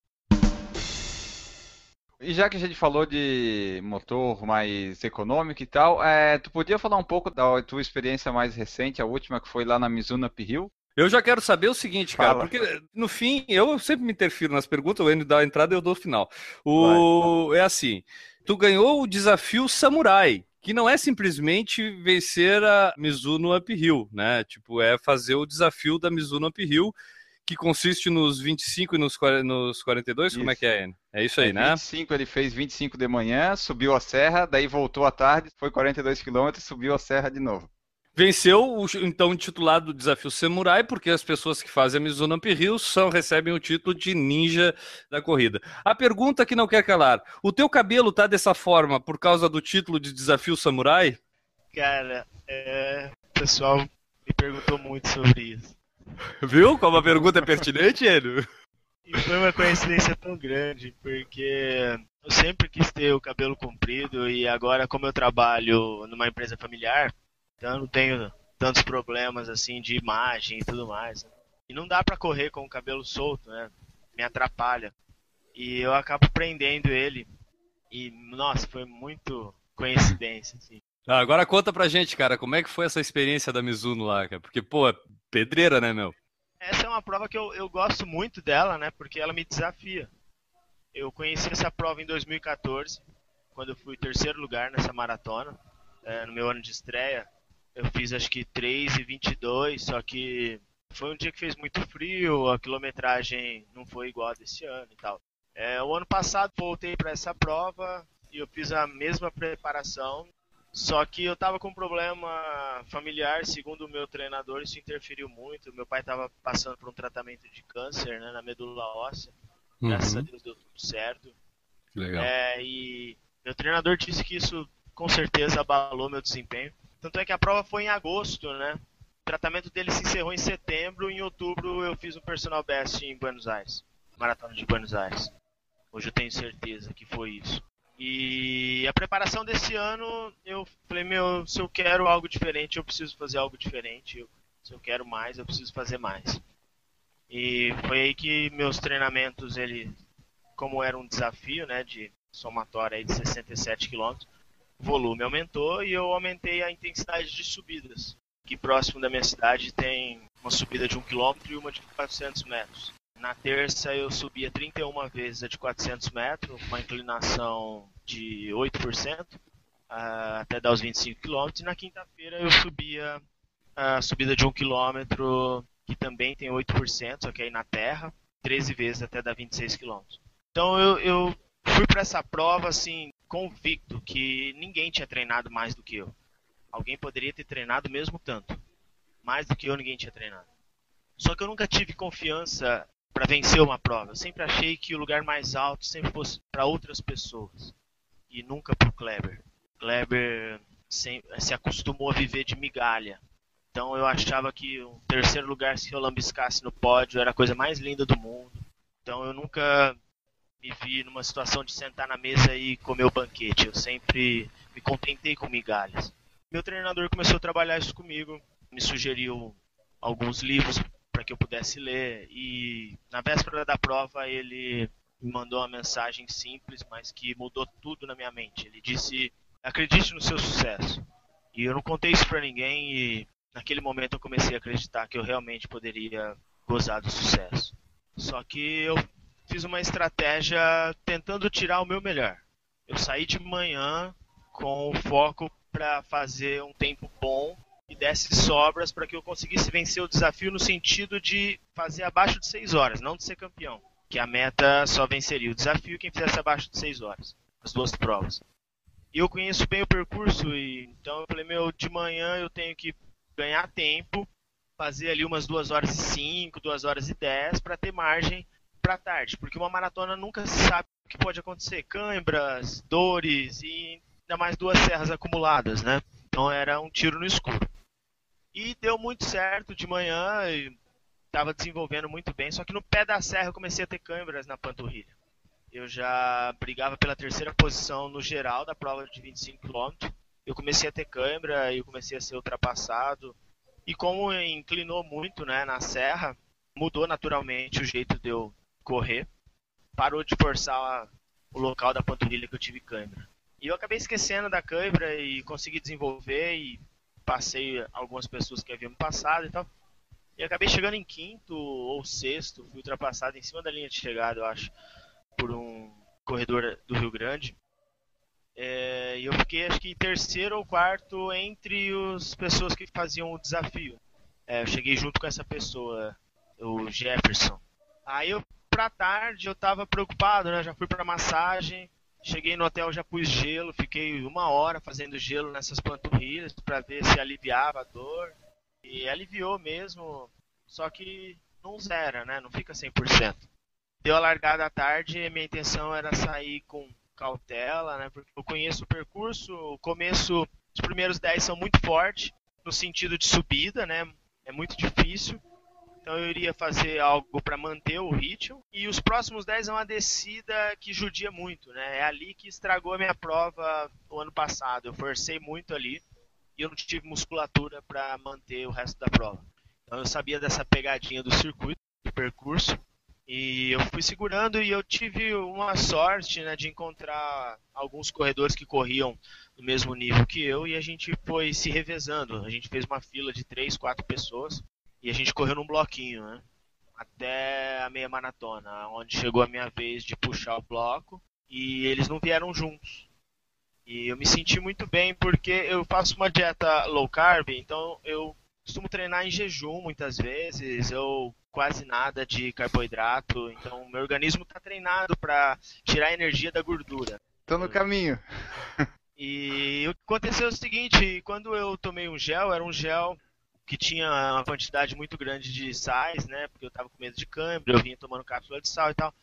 [SPEAKER 1] E já que a gente falou de motor mais econômico e tal, é, tu podia falar um pouco da tua experiência mais recente, a última que foi lá na Mizuno Uphill?
[SPEAKER 2] Eu já quero saber o seguinte, cara, Fala. porque no fim, eu sempre me interfiro nas perguntas, o Enio dá a entrada e eu dou o final. O... É assim, tu ganhou o desafio Samurai, que não é simplesmente vencer a Mizuno Uphill, né? Tipo, é fazer o desafio da Mizuno Uphill, que consiste nos 25 e nos, nos 42, isso. como é que é? É isso aí, é, né?
[SPEAKER 1] 25, ele fez 25 de manhã, subiu a serra, daí voltou à tarde, foi 42 quilômetros, subiu a serra de novo.
[SPEAKER 2] Venceu o então intitulado Desafio Samurai, porque as pessoas que fazem a Mizuno Uphill são, recebem o título de ninja da corrida. A pergunta que não quer calar: o teu cabelo tá dessa forma por causa do título de Desafio Samurai?
[SPEAKER 3] Cara, é... o pessoal me perguntou muito sobre isso.
[SPEAKER 2] Viu como a pergunta é pertinente, Enio?
[SPEAKER 3] E foi uma coincidência tão grande, porque eu sempre quis ter o cabelo comprido e agora, como eu trabalho numa empresa familiar, então eu não tenho tantos problemas assim de imagem e tudo mais. Né? E não dá para correr com o cabelo solto, né? Me atrapalha. E eu acabo prendendo ele. E nossa, foi muito coincidência, assim.
[SPEAKER 2] Ah, agora conta pra gente, cara, como é que foi essa experiência da Mizuno lá, cara? Porque, pô, pedreira, né, meu?
[SPEAKER 3] Essa é uma prova que eu, eu gosto muito dela, né? Porque ela me desafia. Eu conheci essa prova em 2014, quando eu fui terceiro lugar nessa maratona, é, no meu ano de estreia eu fiz acho que 3 e 22, só que foi um dia que fez muito frio, a quilometragem não foi igual a desse ano e tal. É, o ano passado voltei para essa prova e eu fiz a mesma preparação, só que eu estava com um problema familiar, segundo o meu treinador, isso interferiu muito. Meu pai estava passando por um tratamento de câncer né, na medula óssea. Uhum. Graças a Deus deu tudo certo.
[SPEAKER 2] Legal.
[SPEAKER 3] É, e meu treinador disse que isso com certeza abalou meu desempenho. Tanto é que a prova foi em agosto, né? O tratamento dele se encerrou em setembro. Em outubro eu fiz um personal best em Buenos Aires, maratona de Buenos Aires. Hoje eu tenho certeza que foi isso. E a preparação desse ano, eu falei, meu, se eu quero algo diferente, eu preciso fazer algo diferente. Se eu quero mais, eu preciso fazer mais. E foi aí que meus treinamentos, ele, como era um desafio, né, de somatória de 67 quilômetros, o volume aumentou e eu aumentei a intensidade de subidas. Aqui próximo da minha cidade tem uma subida de 1 km e uma de 400 metros. Na terça eu subia 31 vezes a de 400 metros, uma inclinação de 8%, ah, até dar os 25 km. E na quinta-feira eu subia a subida de 1 km, que também tem 8%, só que aí na terra, 13 vezes até dar 26 km. Então eu, eu fui para essa prova assim convicto que ninguém tinha treinado mais do que eu. Alguém poderia ter treinado mesmo tanto. Mais do que eu, ninguém tinha treinado. Só que eu nunca tive confiança para vencer uma prova. Eu sempre achei que o lugar mais alto sempre fosse para outras pessoas e nunca para o Kleber. Kleber se acostumou a viver de migalha. Então eu achava que o terceiro lugar, se eu lambiscasse no pódio, era a coisa mais linda do mundo. Então eu nunca me vi numa situação de sentar na mesa e comer o banquete. Eu sempre me contentei com migalhas. Meu treinador começou a trabalhar isso comigo, me sugeriu alguns livros para que eu pudesse ler e na véspera da prova ele me mandou uma mensagem simples, mas que mudou tudo na minha mente. Ele disse: "Acredite no seu sucesso". E eu não contei isso para ninguém e naquele momento eu comecei a acreditar que eu realmente poderia gozar do sucesso. Só que eu fiz uma estratégia tentando tirar o meu melhor. Eu saí de manhã com o foco para fazer um tempo bom e desse sobras para que eu conseguisse vencer o desafio no sentido de fazer abaixo de 6 horas, não de ser campeão. Que a meta só venceria o desafio quem fizesse abaixo de 6 horas, as duas provas. E eu conheço bem o percurso, e então eu falei, meu, de manhã eu tenho que ganhar tempo, fazer ali umas 2 horas e 5, 2 horas e 10 para ter margem para tarde, porque uma maratona nunca se sabe o que pode acontecer, câimbras, dores e ainda mais duas serras acumuladas, né? Então era um tiro no escuro. E deu muito certo de manhã, estava desenvolvendo muito bem, só que no pé da serra eu comecei a ter câimbras na panturrilha. eu já brigava pela terceira posição no geral da prova de 25 km. Eu comecei a ter câimbra e comecei a ser ultrapassado. E como inclinou muito né, na serra, mudou naturalmente o jeito de eu correr. Parou de forçar o local da panturrilha que eu tive câimbra. E eu acabei esquecendo da câimbra e consegui desenvolver e passei algumas pessoas que haviam passado e tal. E acabei chegando em quinto ou sexto, fui ultrapassado em cima da linha de chegada, eu acho, por um corredor do Rio Grande. É, e eu fiquei acho que terceiro ou quarto entre as pessoas que faziam o desafio. É, eu cheguei junto com essa pessoa, o Jefferson. Aí eu, pra tarde, eu tava preocupado, né? Já fui pra massagem, cheguei no hotel, já pus gelo, fiquei uma hora fazendo gelo nessas panturrilhas para ver se aliviava a dor. E aliviou mesmo, só que não zera, né? Não fica 100%. Deu a largada à tarde e minha intenção era sair com cautela, né? Porque eu conheço o percurso, o começo, os primeiros 10 são muito fortes, no sentido de subida, né? É muito difícil. Então eu iria fazer algo para manter o ritmo. E os próximos 10 é uma descida que judia muito, né? É ali que estragou a minha prova o ano passado. Eu forcei muito ali e eu não tive musculatura para manter o resto da prova. Então eu sabia dessa pegadinha do circuito, do percurso, e eu fui segurando e eu tive uma sorte né, de encontrar alguns corredores que corriam no mesmo nível que eu e a gente foi se revezando. A gente fez uma fila de três, quatro pessoas e a gente correu num bloquinho, né? Até a meia maratona, onde chegou a minha vez de puxar o bloco e eles não vieram juntos. E eu me senti muito bem porque eu faço uma dieta low carb, então eu costumo treinar em jejum muitas vezes, eu quase nada de carboidrato, então meu organismo está treinado para tirar a energia da gordura.
[SPEAKER 1] Tô no caminho.
[SPEAKER 3] E aconteceu o seguinte, quando eu tomei um gel, era um gel que tinha uma quantidade muito grande de sais, né? Porque eu estava com medo de câimbra, eu vinha tomando cápsula de sal e tal.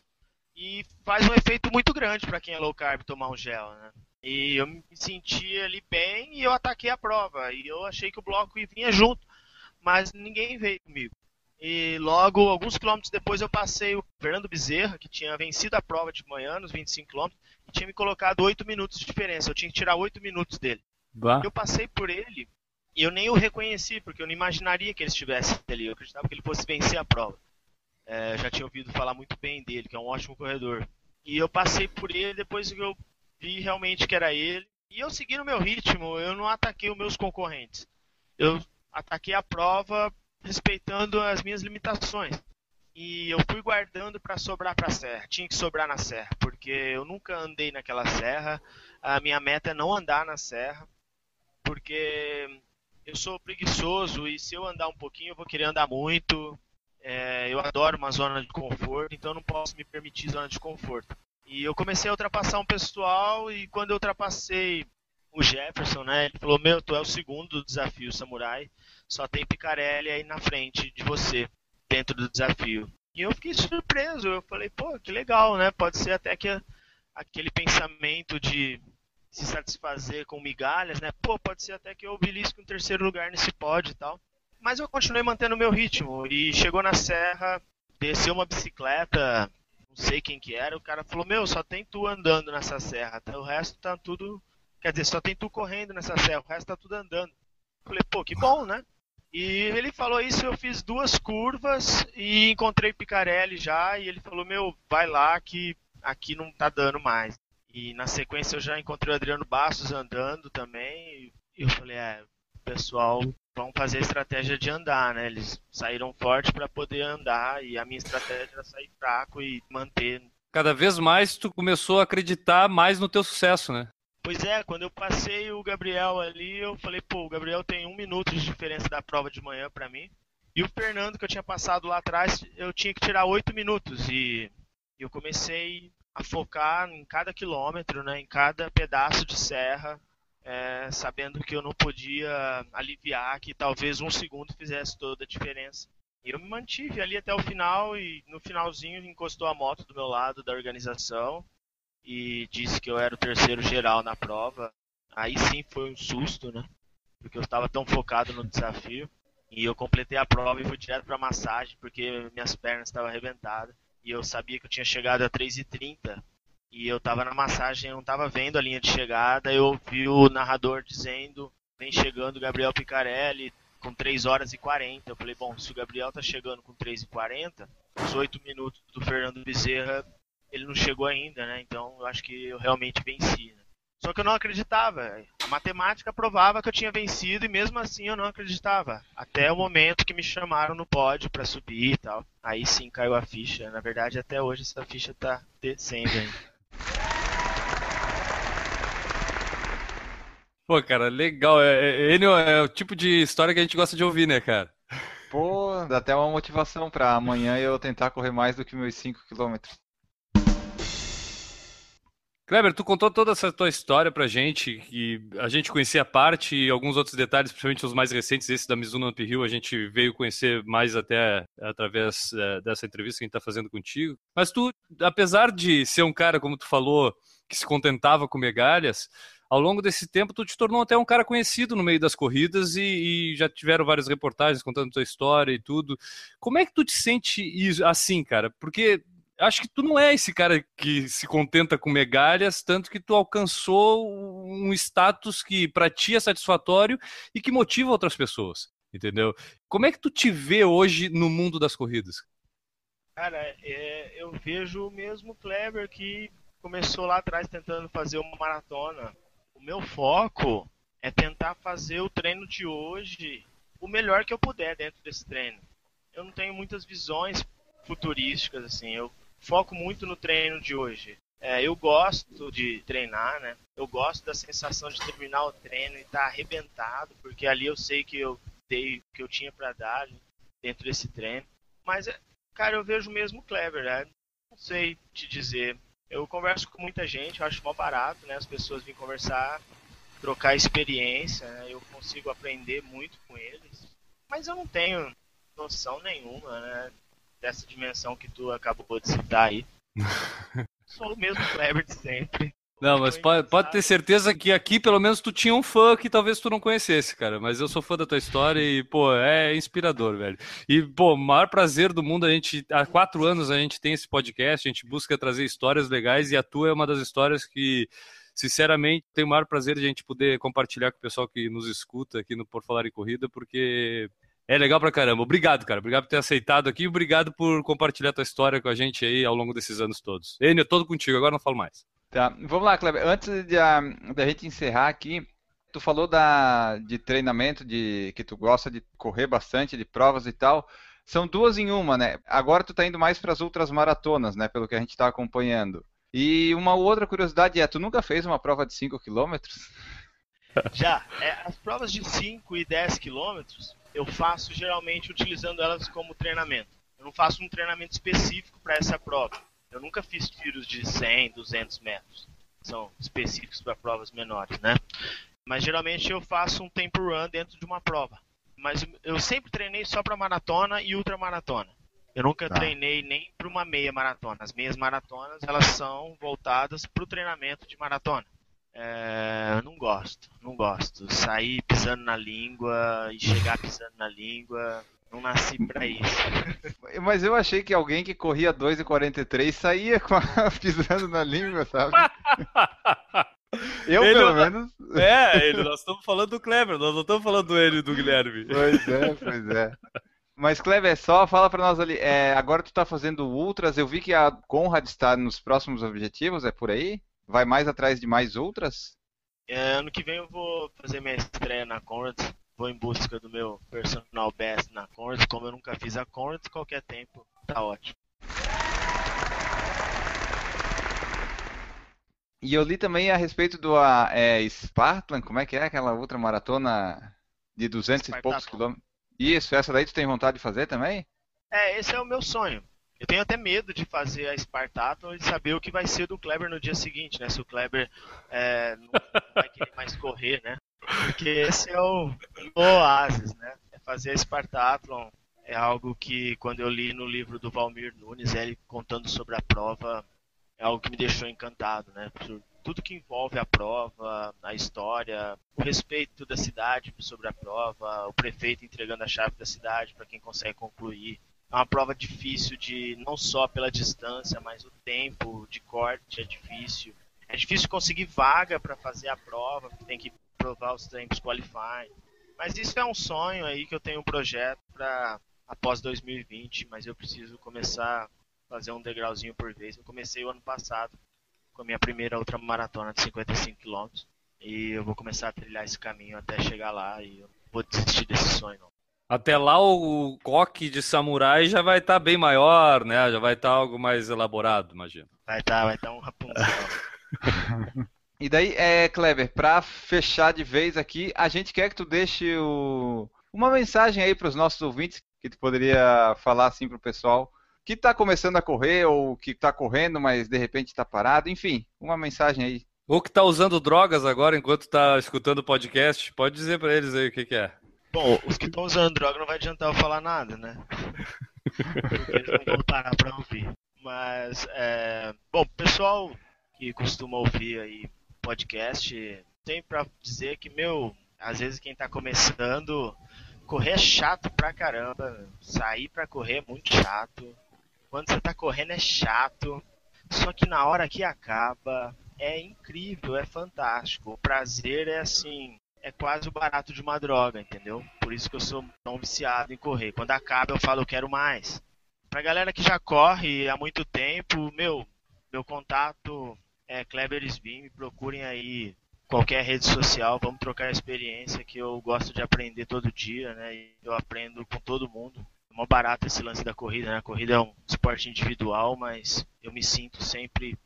[SPEAKER 3] E faz um efeito muito grande para quem é low carb tomar um gel, né? E eu me senti ali bem e eu ataquei a prova. E eu achei que o bloco vinha junto, mas ninguém veio comigo. E logo, alguns quilômetros depois, eu passei o Fernando Bezerra, que tinha vencido a prova de manhã, nos 25 quilômetros, e tinha me colocado 8 minutos de diferença. Eu tinha que tirar 8 minutos dele.
[SPEAKER 2] Bah.
[SPEAKER 3] Eu passei por ele e eu nem o reconheci, porque eu não imaginaria que ele estivesse ali. Eu acreditava que ele fosse vencer a prova. É, já tinha ouvido falar muito bem dele, que é um ótimo corredor. E eu passei por ele depois que eu vi realmente que era ele. E eu segui no meu ritmo, eu não ataquei os meus concorrentes. Eu ataquei a prova respeitando as minhas limitações. E eu fui guardando para sobrar para a serra. Tinha que sobrar na serra, porque eu nunca andei naquela serra. A minha meta é não andar na serra, porque eu sou preguiçoso e se eu andar um pouquinho eu vou querer andar muito. É, eu adoro uma zona de conforto, então não posso me permitir zona de conforto. E eu comecei a ultrapassar um pessoal e quando eu ultrapassei o Jefferson, né, ele falou: "Meu, tu é o segundo do desafio samurai, só tem Picarelli aí na frente de você dentro do desafio". E eu fiquei surpreso, eu falei: "Pô, que legal, né? Pode ser até que aquele pensamento de se satisfazer com migalhas, né? Pô, pode ser até que eu belisque um terceiro lugar nesse pódio e tal. Mas eu continuei mantendo o meu ritmo e chegou na serra, desceu uma bicicleta, não sei quem que era, o cara falou: "Meu, só tem tu andando nessa serra, tá? o resto tá tudo, quer dizer, só tem tu correndo nessa serra, o resto tá tudo andando". Eu falei: "Pô, que bom, né?" E ele falou isso, eu fiz duas curvas e encontrei Picarelli já e ele falou: "Meu, vai lá que aqui não tá dando mais". E na sequência eu já encontrei o Adriano Bastos andando também. E eu falei, é, pessoal, vão fazer a estratégia de andar, né? Eles saíram forte para poder andar e a minha estratégia era sair fraco e manter.
[SPEAKER 2] Cada vez mais tu começou a acreditar mais no teu sucesso, né?
[SPEAKER 3] Pois é, quando eu passei o Gabriel ali, eu falei, pô, o Gabriel tem um minuto de diferença da prova de manhã para mim. E o Fernando, que eu tinha passado lá atrás, eu tinha que tirar oito minutos. E eu comecei a focar em cada quilômetro, né, em cada pedaço de serra, é, sabendo que eu não podia aliviar, que talvez um segundo fizesse toda a diferença. E eu me mantive ali até o final e no finalzinho encostou a moto do meu lado da organização e disse que eu era o terceiro geral na prova. Aí sim foi um susto, né? Porque eu estava tão focado no desafio. E eu completei a prova e fui direto para massagem porque minhas pernas estavam arrebentadas e eu sabia que eu tinha chegado a 3h30 e eu tava na massagem, eu não tava vendo a linha de chegada, eu ouvi o narrador dizendo, vem chegando Gabriel Picarelli com 3 horas e 40. Eu falei, bom, se o Gabriel tá chegando com 3 e 40, os 8 minutos do Fernando Bezerra, ele não chegou ainda, né? Então eu acho que eu realmente venci, né? Só que eu não acreditava. A matemática provava que eu tinha vencido e mesmo assim eu não acreditava. Até o momento que me chamaram no pódio para subir e tal. Aí sim caiu a ficha. Na verdade, até hoje essa ficha tá descendo ainda.
[SPEAKER 2] Pô, cara, legal. É, é, Enio é o tipo de história que a gente gosta de ouvir, né, cara?
[SPEAKER 1] Pô, dá até uma motivação para amanhã eu tentar correr mais do que meus 5 quilômetros.
[SPEAKER 2] Kleber, tu contou toda essa tua história pra gente, e a gente conhecia a parte e alguns outros detalhes, principalmente os mais recentes, esse da Mizuno Uphill, a gente veio conhecer mais até através é, dessa entrevista que a gente tá fazendo contigo. Mas tu, apesar de ser um cara, como tu falou, que se contentava com migalhas, ao longo desse tempo tu te tornou até um cara conhecido no meio das corridas e, e, já tiveram várias reportagens contando tua história e tudo. Como é que tu te sente assim, cara? Porque acho que tu não é esse cara que se contenta com megalhas, tanto que tu alcançou um status que para ti é satisfatório e que motiva outras pessoas, entendeu? Como é que tu te vê hoje no mundo das corridas?
[SPEAKER 3] Cara, é, eu vejo o mesmo Kleber que começou lá atrás tentando fazer uma maratona. O meu foco é tentar fazer o treino de hoje o melhor que eu puder dentro desse treino. Eu não tenho muitas visões futurísticas, assim. Eu foco muito no treino de hoje. É, eu gosto de treinar, né? Eu gosto da sensação de terminar o treino e estar tá arrebentado, porque ali eu sei que eu dei o que eu tinha para dar dentro desse treino. Mas, é, cara, eu vejo mesmo Clever, né? Não sei te dizer. Eu converso com muita gente, eu acho mó barato, né? As pessoas vêm conversar, trocar experiência, né? eu consigo aprender muito com eles. Mas eu não tenho noção nenhuma, né? Dessa dimensão que tu acabou de citar aí. Sou o mesmo Kleber de sempre.
[SPEAKER 2] Não, mas pode, pode, ter certeza que aqui pelo menos tu tinha um fã que talvez tu não conhecesse, cara. Mas eu sou fã da tua história e, pô, é inspirador, velho. E, pô, maior prazer do mundo, a gente, há quatro anos a gente tem esse podcast, a gente busca trazer histórias legais e a tua é uma das histórias que, sinceramente, tem o maior prazer de a gente poder compartilhar com o pessoal que nos escuta aqui no Por Falar em Corrida, porque é legal pra caramba. Obrigado, cara. Obrigado por ter aceitado aqui obrigado por compartilhar tua história com a gente aí ao longo desses anos todos. Enio, todo contigo, agora não falo mais.
[SPEAKER 1] Tá, vamos lá, Kleber. Antes da gente encerrar aqui, tu falou da, de treinamento, de que tu gosta de correr bastante, de provas e tal. São duas em uma, né? Agora tu tá indo mais para as outras maratonas, né? Pelo que a gente está acompanhando. E uma outra curiosidade é, tu nunca fez uma prova de 5 km?
[SPEAKER 3] Já. É, as provas de 5 e 10 quilômetros, eu faço geralmente utilizando elas como treinamento. Eu não faço um treinamento específico para essa prova. Eu nunca fiz tiros de 100, 200 metros. São específicos para provas menores, né? Mas geralmente eu faço um tempo run dentro de uma prova. Mas eu sempre treinei só para maratona e ultramaratona. Eu nunca tá. treinei nem para uma meia maratona. As meias maratonas elas são voltadas para o treinamento de maratona. É, não gosto, não gosto. Sair pisando na língua e chegar pisando na língua, não nasci para isso.
[SPEAKER 1] Mas eu achei que alguém que corria 2,43 saía a... pisando na língua, sabe? Eu, ele pelo não... menos.
[SPEAKER 2] É, ele, nós estamos falando do Kleber, nós não estamos falando do ele e do Guilherme.
[SPEAKER 1] Pois é, pois é. Mas, Kleber, só fala para nós ali. É, agora tu está fazendo ultras, eu vi que a Conrad está nos próximos objetivos, é por aí? Vai mais atrás de mais outras?
[SPEAKER 3] É, ano que vem eu vou fazer minha estreia na Conrad. Vou em busca do meu personal best na Conrad. Como eu nunca fiz a Conrad, qualquer tempo tá ótimo.
[SPEAKER 1] E eu li também a respeito do é, Spartan, como é que é aquela outra maratona de 200 e poucos quilômetros? Isso, essa daí tu tem vontade de fazer também?
[SPEAKER 3] É, esse é o meu sonho. Eu tenho até medo de fazer a Spartathlon e saber o que vai ser do Kleber no dia seguinte, né? Se o Kleber é, não vai querer mais correr, né? Porque esse é o, oásis, né? É fazer a Spartathlon é algo que, quando eu li no livro do Valmir Nunes, ele contando sobre a prova, é algo que me deixou encantado, né? Por tudo que envolve a prova, a história, o respeito da cidade sobre a prova, o prefeito entregando a chave da cidade para quem consegue concluir É uma prova difícil de não só pela distância, mas o tempo de corte é difícil. É difícil conseguir vaga para fazer a prova, tem que provar os tempos qualifying. Mas isso é um sonho aí que eu tenho um projeto para após 2020, mas eu preciso começar a fazer um degrauzinho por vez. Eu comecei o ano passado com a minha primeira ultramaratona de 55 km e eu vou começar a trilhar esse caminho até chegar lá e eu vou desistir desse sonho. Não.
[SPEAKER 2] Até lá o coque de samurai já vai estar tá bem maior, né? Já vai estar tá algo mais elaborado, imagino.
[SPEAKER 3] Vai estar, tá, vai estar tá um Rapunzel.
[SPEAKER 1] e daí, é, Kleber, para fechar de vez aqui, a gente quer que tu deixe o... uma mensagem aí para os nossos ouvintes que tu poderia falar assim para o pessoal que está começando a correr ou que está correndo, mas de repente está parado, enfim, uma mensagem aí.
[SPEAKER 2] Ou que está usando drogas agora enquanto está escutando o podcast, pode dizer para eles aí o que, que é.
[SPEAKER 3] Bom, os que estão usando droga não vai adiantar eu falar nada, né? Porque eles não vão parar para ouvir. Mas, é... bom, pessoal que costuma ouvir aí podcast, tem para dizer que, meu, às vezes quem está começando, correr é chato pra caramba. Sair pra correr é muito chato. Quando você tá correndo é chato. Só que na hora que acaba, é incrível, é fantástico. O prazer é assim, é quase o barato de uma droga, entendeu? Por isso que eu sou tão viciado em correr. Quando acaba, eu falo, eu quero mais. Pra galera que já corre há muito tempo, meu, meu contato é Kleber Sbin, me procurem aí qualquer rede social, vamos trocar experiência que eu gosto de aprender todo dia, né? Eu aprendo com todo mundo. É mó barato esse lance da corrida, né? A corrida é um esporte individual, mas eu me sinto sempre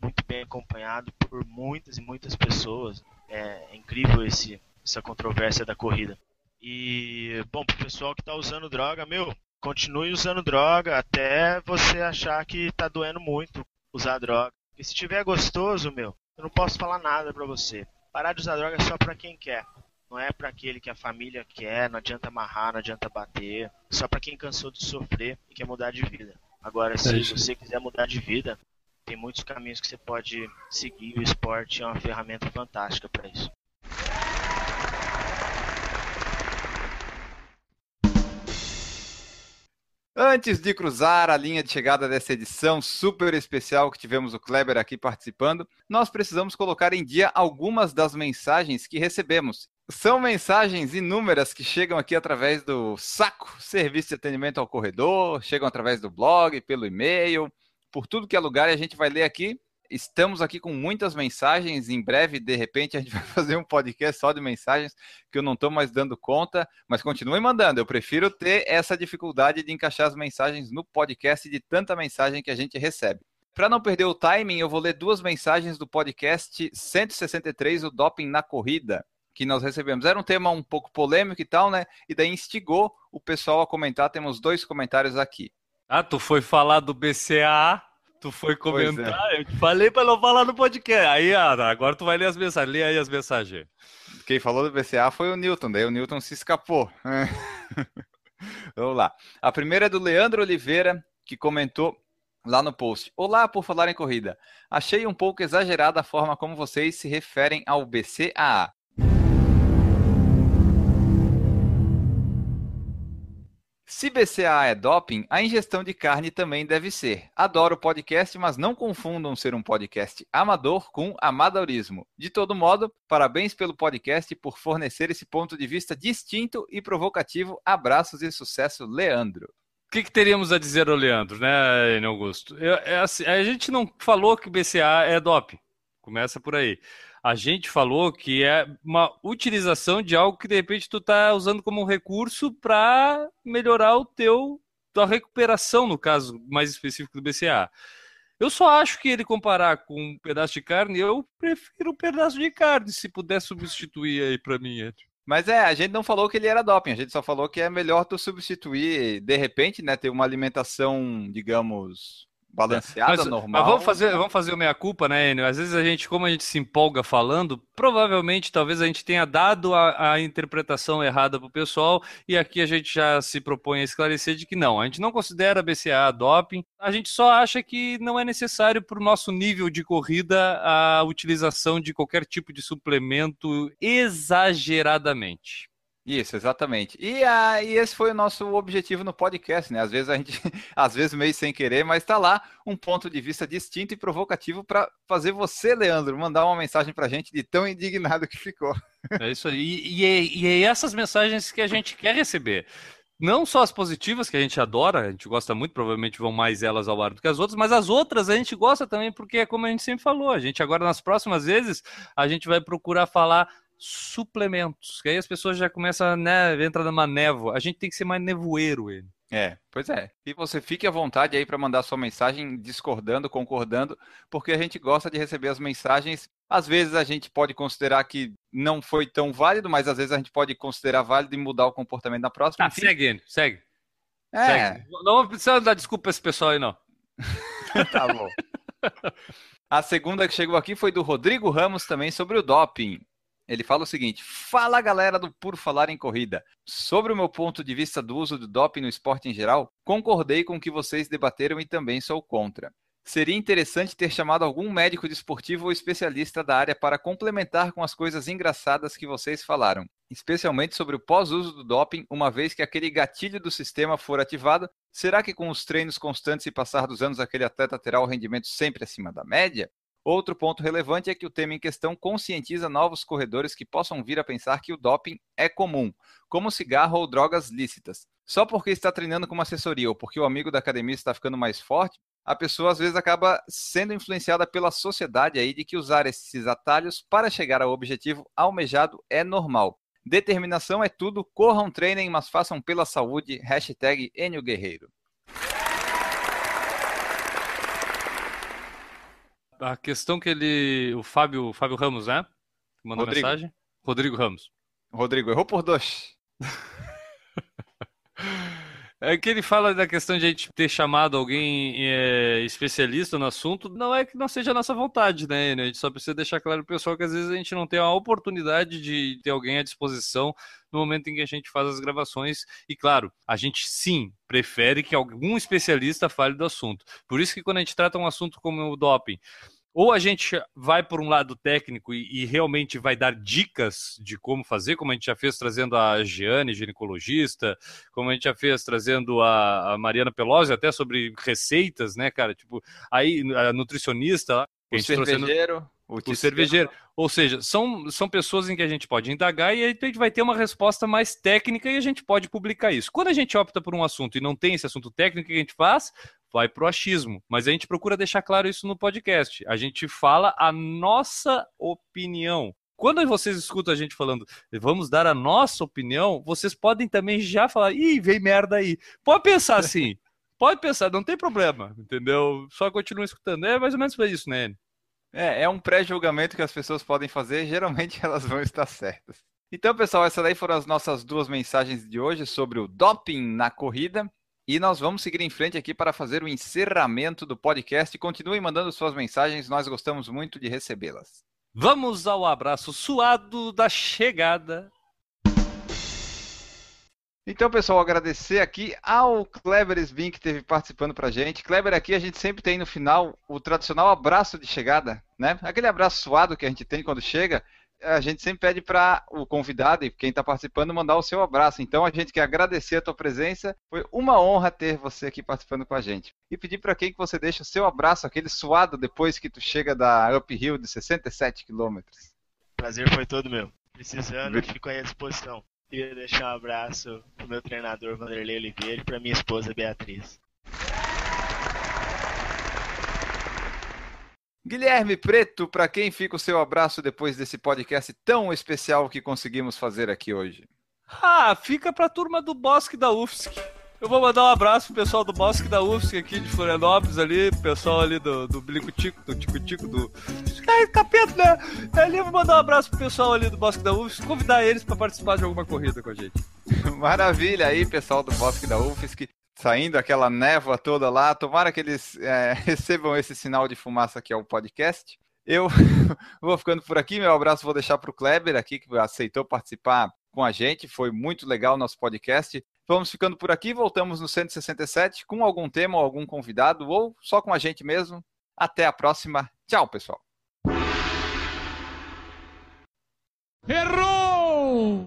[SPEAKER 3] muito bem acompanhado por muitas e muitas pessoas. É incrível esse, essa controvérsia da corrida. E, bom, pro pessoal que tá usando droga, meu, continue usando droga até você achar que tá doendo muito usar droga. E se tiver gostoso, meu, eu não posso falar nada pra você. Parar de usar droga é só pra quem quer. Não é para aquele que a família quer, não adianta amarrar, não adianta bater. É só para quem cansou de sofrer e quer mudar de vida. Agora, se é você quiser mudar de vida, tem muitos caminhos que você pode seguir. O esporte é uma ferramenta fantástica para isso.
[SPEAKER 1] Antes de cruzar a linha de chegada dessa edição super especial que tivemos o Kleber aqui participando, nós precisamos colocar em dia algumas das mensagens que recebemos. São mensagens inúmeras que chegam aqui através do Saco, serviço de atendimento ao corredor, chegam através do blog, pelo e-mail, por tudo que é lugar e a gente vai ler aqui Estamos aqui com muitas mensagens. Em breve, de repente, a gente vai fazer um podcast só de mensagens que eu não estou mais dando conta, mas continue mandando. Eu prefiro ter essa dificuldade de encaixar as mensagens no podcast de tanta mensagem que a gente recebe. Para não perder o timing, eu vou ler duas mensagens do podcast 163, o Doping na Corrida, que nós recebemos. Era um tema um pouco polêmico e tal, né? E daí instigou o pessoal a comentar. Temos dois comentários aqui.
[SPEAKER 2] Ah, tu foi falar do BCA Tu foi é. comentar, é. eu te falei pra não falar no podcast. Aí, agora tu vai ler as mensagens. Lê aí as mensagens.
[SPEAKER 1] Quem falou do BCA foi o Newton, daí o Newton se escapou. Vamos lá. A primeira é do Leandro Oliveira, que comentou lá no post. Olá, por falar em corrida. Achei um pouco exagerada a forma como vocês se referem ao BCAA. Se BCA é doping, a ingestão de carne também deve ser. Adoro o podcast, mas não confundam ser um podcast amador com amadorismo. De todo modo, parabéns pelo podcast por fornecer esse ponto de vista distinto e provocativo. Abraços e sucesso, Leandro.
[SPEAKER 2] O que, que teríamos a dizer ao Leandro, né, Augusto? Eu, é assim, a gente não falou que BCA é doping. Começa por aí a gente falou que é uma utilização de algo que de repente tu está usando como recurso para melhorar o teu tua recuperação, no caso mais específico do BCA. Eu só acho que ele comparar com um pedaço de carne, eu prefiro um pedaço de carne, se puder substituir aí para mim.
[SPEAKER 1] Mas é, a gente não falou que ele era doping, a gente só falou que é melhor tu substituir, de repente, né, ter uma alimentação, digamos, balanceada,
[SPEAKER 2] mas,
[SPEAKER 1] normal.
[SPEAKER 2] Mas vamos fazer, vamos fazer o meia-culpa, né, Enio? Às vezes a gente, como a gente se empolga falando, provavelmente, talvez a gente tenha dado a, a interpretação errada para o pessoal e aqui a gente já se propõe a esclarecer de que não, a gente não considera BCA doping, a gente só acha que não é necessário para o nosso nível de corrida a utilização de qualquer tipo de suplemento exageradamente.
[SPEAKER 1] Isso, exatamente. E, ah, e esse foi o nosso objetivo no podcast, né? Às vezes a gente, às vezes meio sem querer, mas está lá um ponto de vista distinto e provocativo para fazer você, Leandro, mandar uma mensagem para a gente de tão indignado que ficou.
[SPEAKER 2] É isso aí. E, e, e é essas mensagens que a gente quer receber. Não só as positivas, que a gente adora, a gente gosta muito, provavelmente vão mais elas ao ar do que as outras, mas as outras a gente gosta também, porque é como a gente sempre falou, a gente agora nas próximas vezes, a gente vai procurar falar suplementos. Que aí as pessoas já começam, né, entra numa névoa. A gente tem que ser mais nevoeiro, ele.
[SPEAKER 1] É, pois é. E você fique à vontade aí para mandar sua mensagem discordando, concordando, porque a gente gosta de receber as mensagens. Às vezes a gente pode considerar que não foi tão válido, mas às vezes a gente pode considerar válido e mudar o comportamento na próxima.
[SPEAKER 2] Ah, segue, segue.
[SPEAKER 1] É.
[SPEAKER 2] segue. Não precisa dar desculpa esse pessoal aí, não.
[SPEAKER 1] tá bom. A segunda que chegou aqui foi do Rodrigo Ramos também sobre o doping. Ele fala o seguinte: Fala galera do Por Falar em Corrida. Sobre o meu ponto de vista do uso do doping no esporte em geral, concordei com o que vocês debateram e também sou contra. Seria interessante ter chamado algum médico desportivo ou especialista da área para complementar com as coisas engraçadas que vocês falaram, especialmente sobre o pós-uso do doping, uma vez que aquele gatilho do sistema for ativado. Será que com os treinos constantes e passar dos anos aquele atleta terá o rendimento sempre acima da média? Outro ponto relevante é que o tema em questão conscientiza novos corredores que possam vir a pensar que o doping é comum, como cigarro ou drogas lícitas. Só porque está treinando com uma assessoria ou porque o amigo da academia está ficando mais forte, a pessoa às vezes acaba sendo influenciada pela sociedade aí de que usar esses atalhos para chegar ao objetivo almejado é normal. Determinação é tudo, corram, treinem, mas façam pela saúde. Hashtag Enio Guerreiro.
[SPEAKER 2] A questão que ele. O Fábio, Fábio Ramos, né? Mandou
[SPEAKER 1] Rodrigo.
[SPEAKER 2] mensagem? Rodrigo Ramos.
[SPEAKER 1] Rodrigo, errou por dois.
[SPEAKER 2] É que ele fala da questão de a gente ter chamado alguém é, especialista no assunto, não é que não seja a nossa vontade, né? A gente só precisa deixar claro pro pessoal que às vezes a gente não tem a oportunidade de ter alguém à disposição no momento em que a gente faz as gravações. E claro, a gente sim prefere que algum especialista fale do assunto. Por isso que quando a gente trata um assunto como o doping, ou a gente vai por um lado técnico e, e, realmente vai dar dicas de como fazer, como a gente já fez trazendo a Giane, ginecologista, como a gente já fez trazendo a, a Mariana Pelosi, até sobre receitas, né, cara? Tipo, aí a nutricionista.
[SPEAKER 1] O cervejeiro.
[SPEAKER 2] O, o cervejeiro. Ou seja, são, são pessoas em que a gente pode indagar e aí a gente vai ter uma resposta mais técnica e a gente pode publicar isso. Quando a gente opta por um assunto e não tem esse assunto técnico, o que a gente faz? Vai para o achismo. Mas a gente procura deixar claro isso no podcast. A gente fala a nossa opinião. Quando vocês escutam a gente falando, vamos dar a nossa opinião, vocês podem também já falar, ih, vem merda aí. Pode pensar assim. Pode pensar, não tem problema, entendeu? Só continua escutando. É mais ou menos isso, né?
[SPEAKER 1] É, é um pré-julgamento que as pessoas podem fazer, geralmente elas vão estar certas. Então, pessoal, essas daí foram as nossas duas mensagens de hoje sobre o doping na corrida. E nós vamos seguir em frente aqui para fazer o encerramento do podcast. Continuem mandando suas mensagens, nós gostamos muito de recebê-las.
[SPEAKER 2] Vamos ao abraço suado da chegada.
[SPEAKER 1] Então, pessoal, agradecer aqui ao Kleber Sbin que esteve participando para a gente. Kleber, aqui a gente sempre tem no final o tradicional abraço de chegada, né? Aquele abraço suado que a gente tem quando chega a gente sempre pede para o convidado e quem está participando mandar o seu abraço. Então a gente quer agradecer a tua presença. Foi uma honra ter você aqui participando com a gente. E pedir para quem que você deixa o seu abraço, aquele suado depois que tu chega da uphill de 67 quilômetros.
[SPEAKER 3] Prazer foi todo meu. Precisando, fico aí à disposição. Queria deixar um abraço pro meu treinador Vanderlei Oliveira e para minha esposa Beatriz.
[SPEAKER 1] Guilherme Preto, para quem fica o seu abraço depois desse podcast tão especial que conseguimos fazer aqui hoje?
[SPEAKER 2] Ah, fica para a turma do Bosque da UFSC. Eu vou mandar um abraço pro pessoal do Bosque da UFSC aqui de Florianópolis ali, pessoal ali do, do Bilico-Tico, do Tico-Tico, do... É, capeta, né? Ali eu vou mandar um abraço pro pessoal ali do Bosque da UFSC, convidar eles para participar de alguma corrida com a gente.
[SPEAKER 1] Maravilha aí, pessoal do Bosque da UFSC saindo aquela névoa toda lá. Tomara que eles é, recebam esse sinal de fumaça que é o podcast. Eu vou ficando por aqui. Meu abraço vou deixar para o Kleber aqui, que aceitou participar com a gente. Foi muito legal o nosso podcast. Vamos ficando por aqui. Voltamos no 167 com algum tema ou algum convidado, ou só com a gente mesmo. Até a próxima. Tchau, pessoal.
[SPEAKER 4] Errou!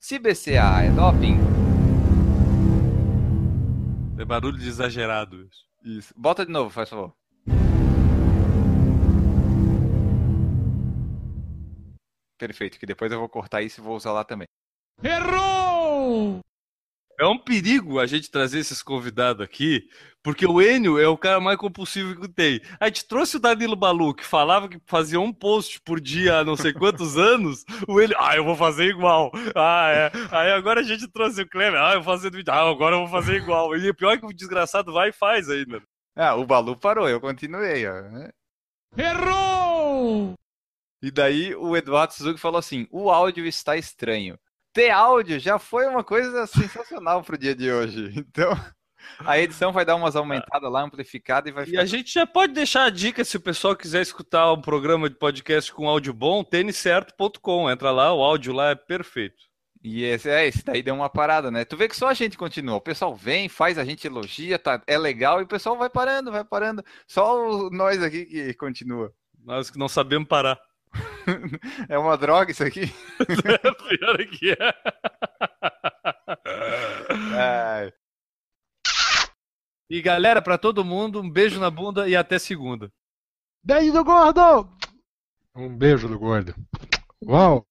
[SPEAKER 1] Se BCA é doping,
[SPEAKER 2] É barulho de exagerado isso.
[SPEAKER 1] isso. Bota de novo, faz favor. Perfeito, que depois eu vou cortar isso e vou usar lá também.
[SPEAKER 4] Errou!
[SPEAKER 2] É um perigo a gente trazer esses convidados aqui, porque o Enio é o cara mais compulsivo que tem. A gente trouxe o Danilo Balu, que falava que fazia um post por dia há não sei quantos anos. O Enio, ah, eu vou fazer igual. Ah, é. Aí agora a gente trouxe o Kleber, ah, eu vou fazer vídeo. Ah, agora eu vou fazer igual. E pior é que o desgraçado vai e faz ainda.
[SPEAKER 1] Ah, o Balu parou, eu continuei, ó. né?
[SPEAKER 4] Errou!
[SPEAKER 1] E daí o Eduardo Suzuki falou assim: o áudio está estranho. Ter áudio já foi uma coisa sensacional pro dia de hoje. Então, a edição vai dar umas aumentadas lá, amplificada e vai
[SPEAKER 2] E
[SPEAKER 1] ficar.
[SPEAKER 2] a gente já pode deixar a dica se o pessoal quiser escutar um programa de podcast com áudio bom, têniscerto.com. Entra lá, o áudio lá é perfeito.
[SPEAKER 1] E esse, é, esse daí deu uma parada, né? Tu vê que só a gente continua. O pessoal vem, faz, a gente elogia, tá, é legal, e o pessoal vai parando, vai parando. Só o- nós aqui que continua.
[SPEAKER 2] Nós que não sabemos parar.
[SPEAKER 1] É uma droga isso aqui.
[SPEAKER 2] Pior é que é.
[SPEAKER 1] É,
[SPEAKER 2] E galera, pra todo mundo, um beijo na bunda e até segunda.
[SPEAKER 4] Beijo do gordo! Um beijo do gordo. Uau!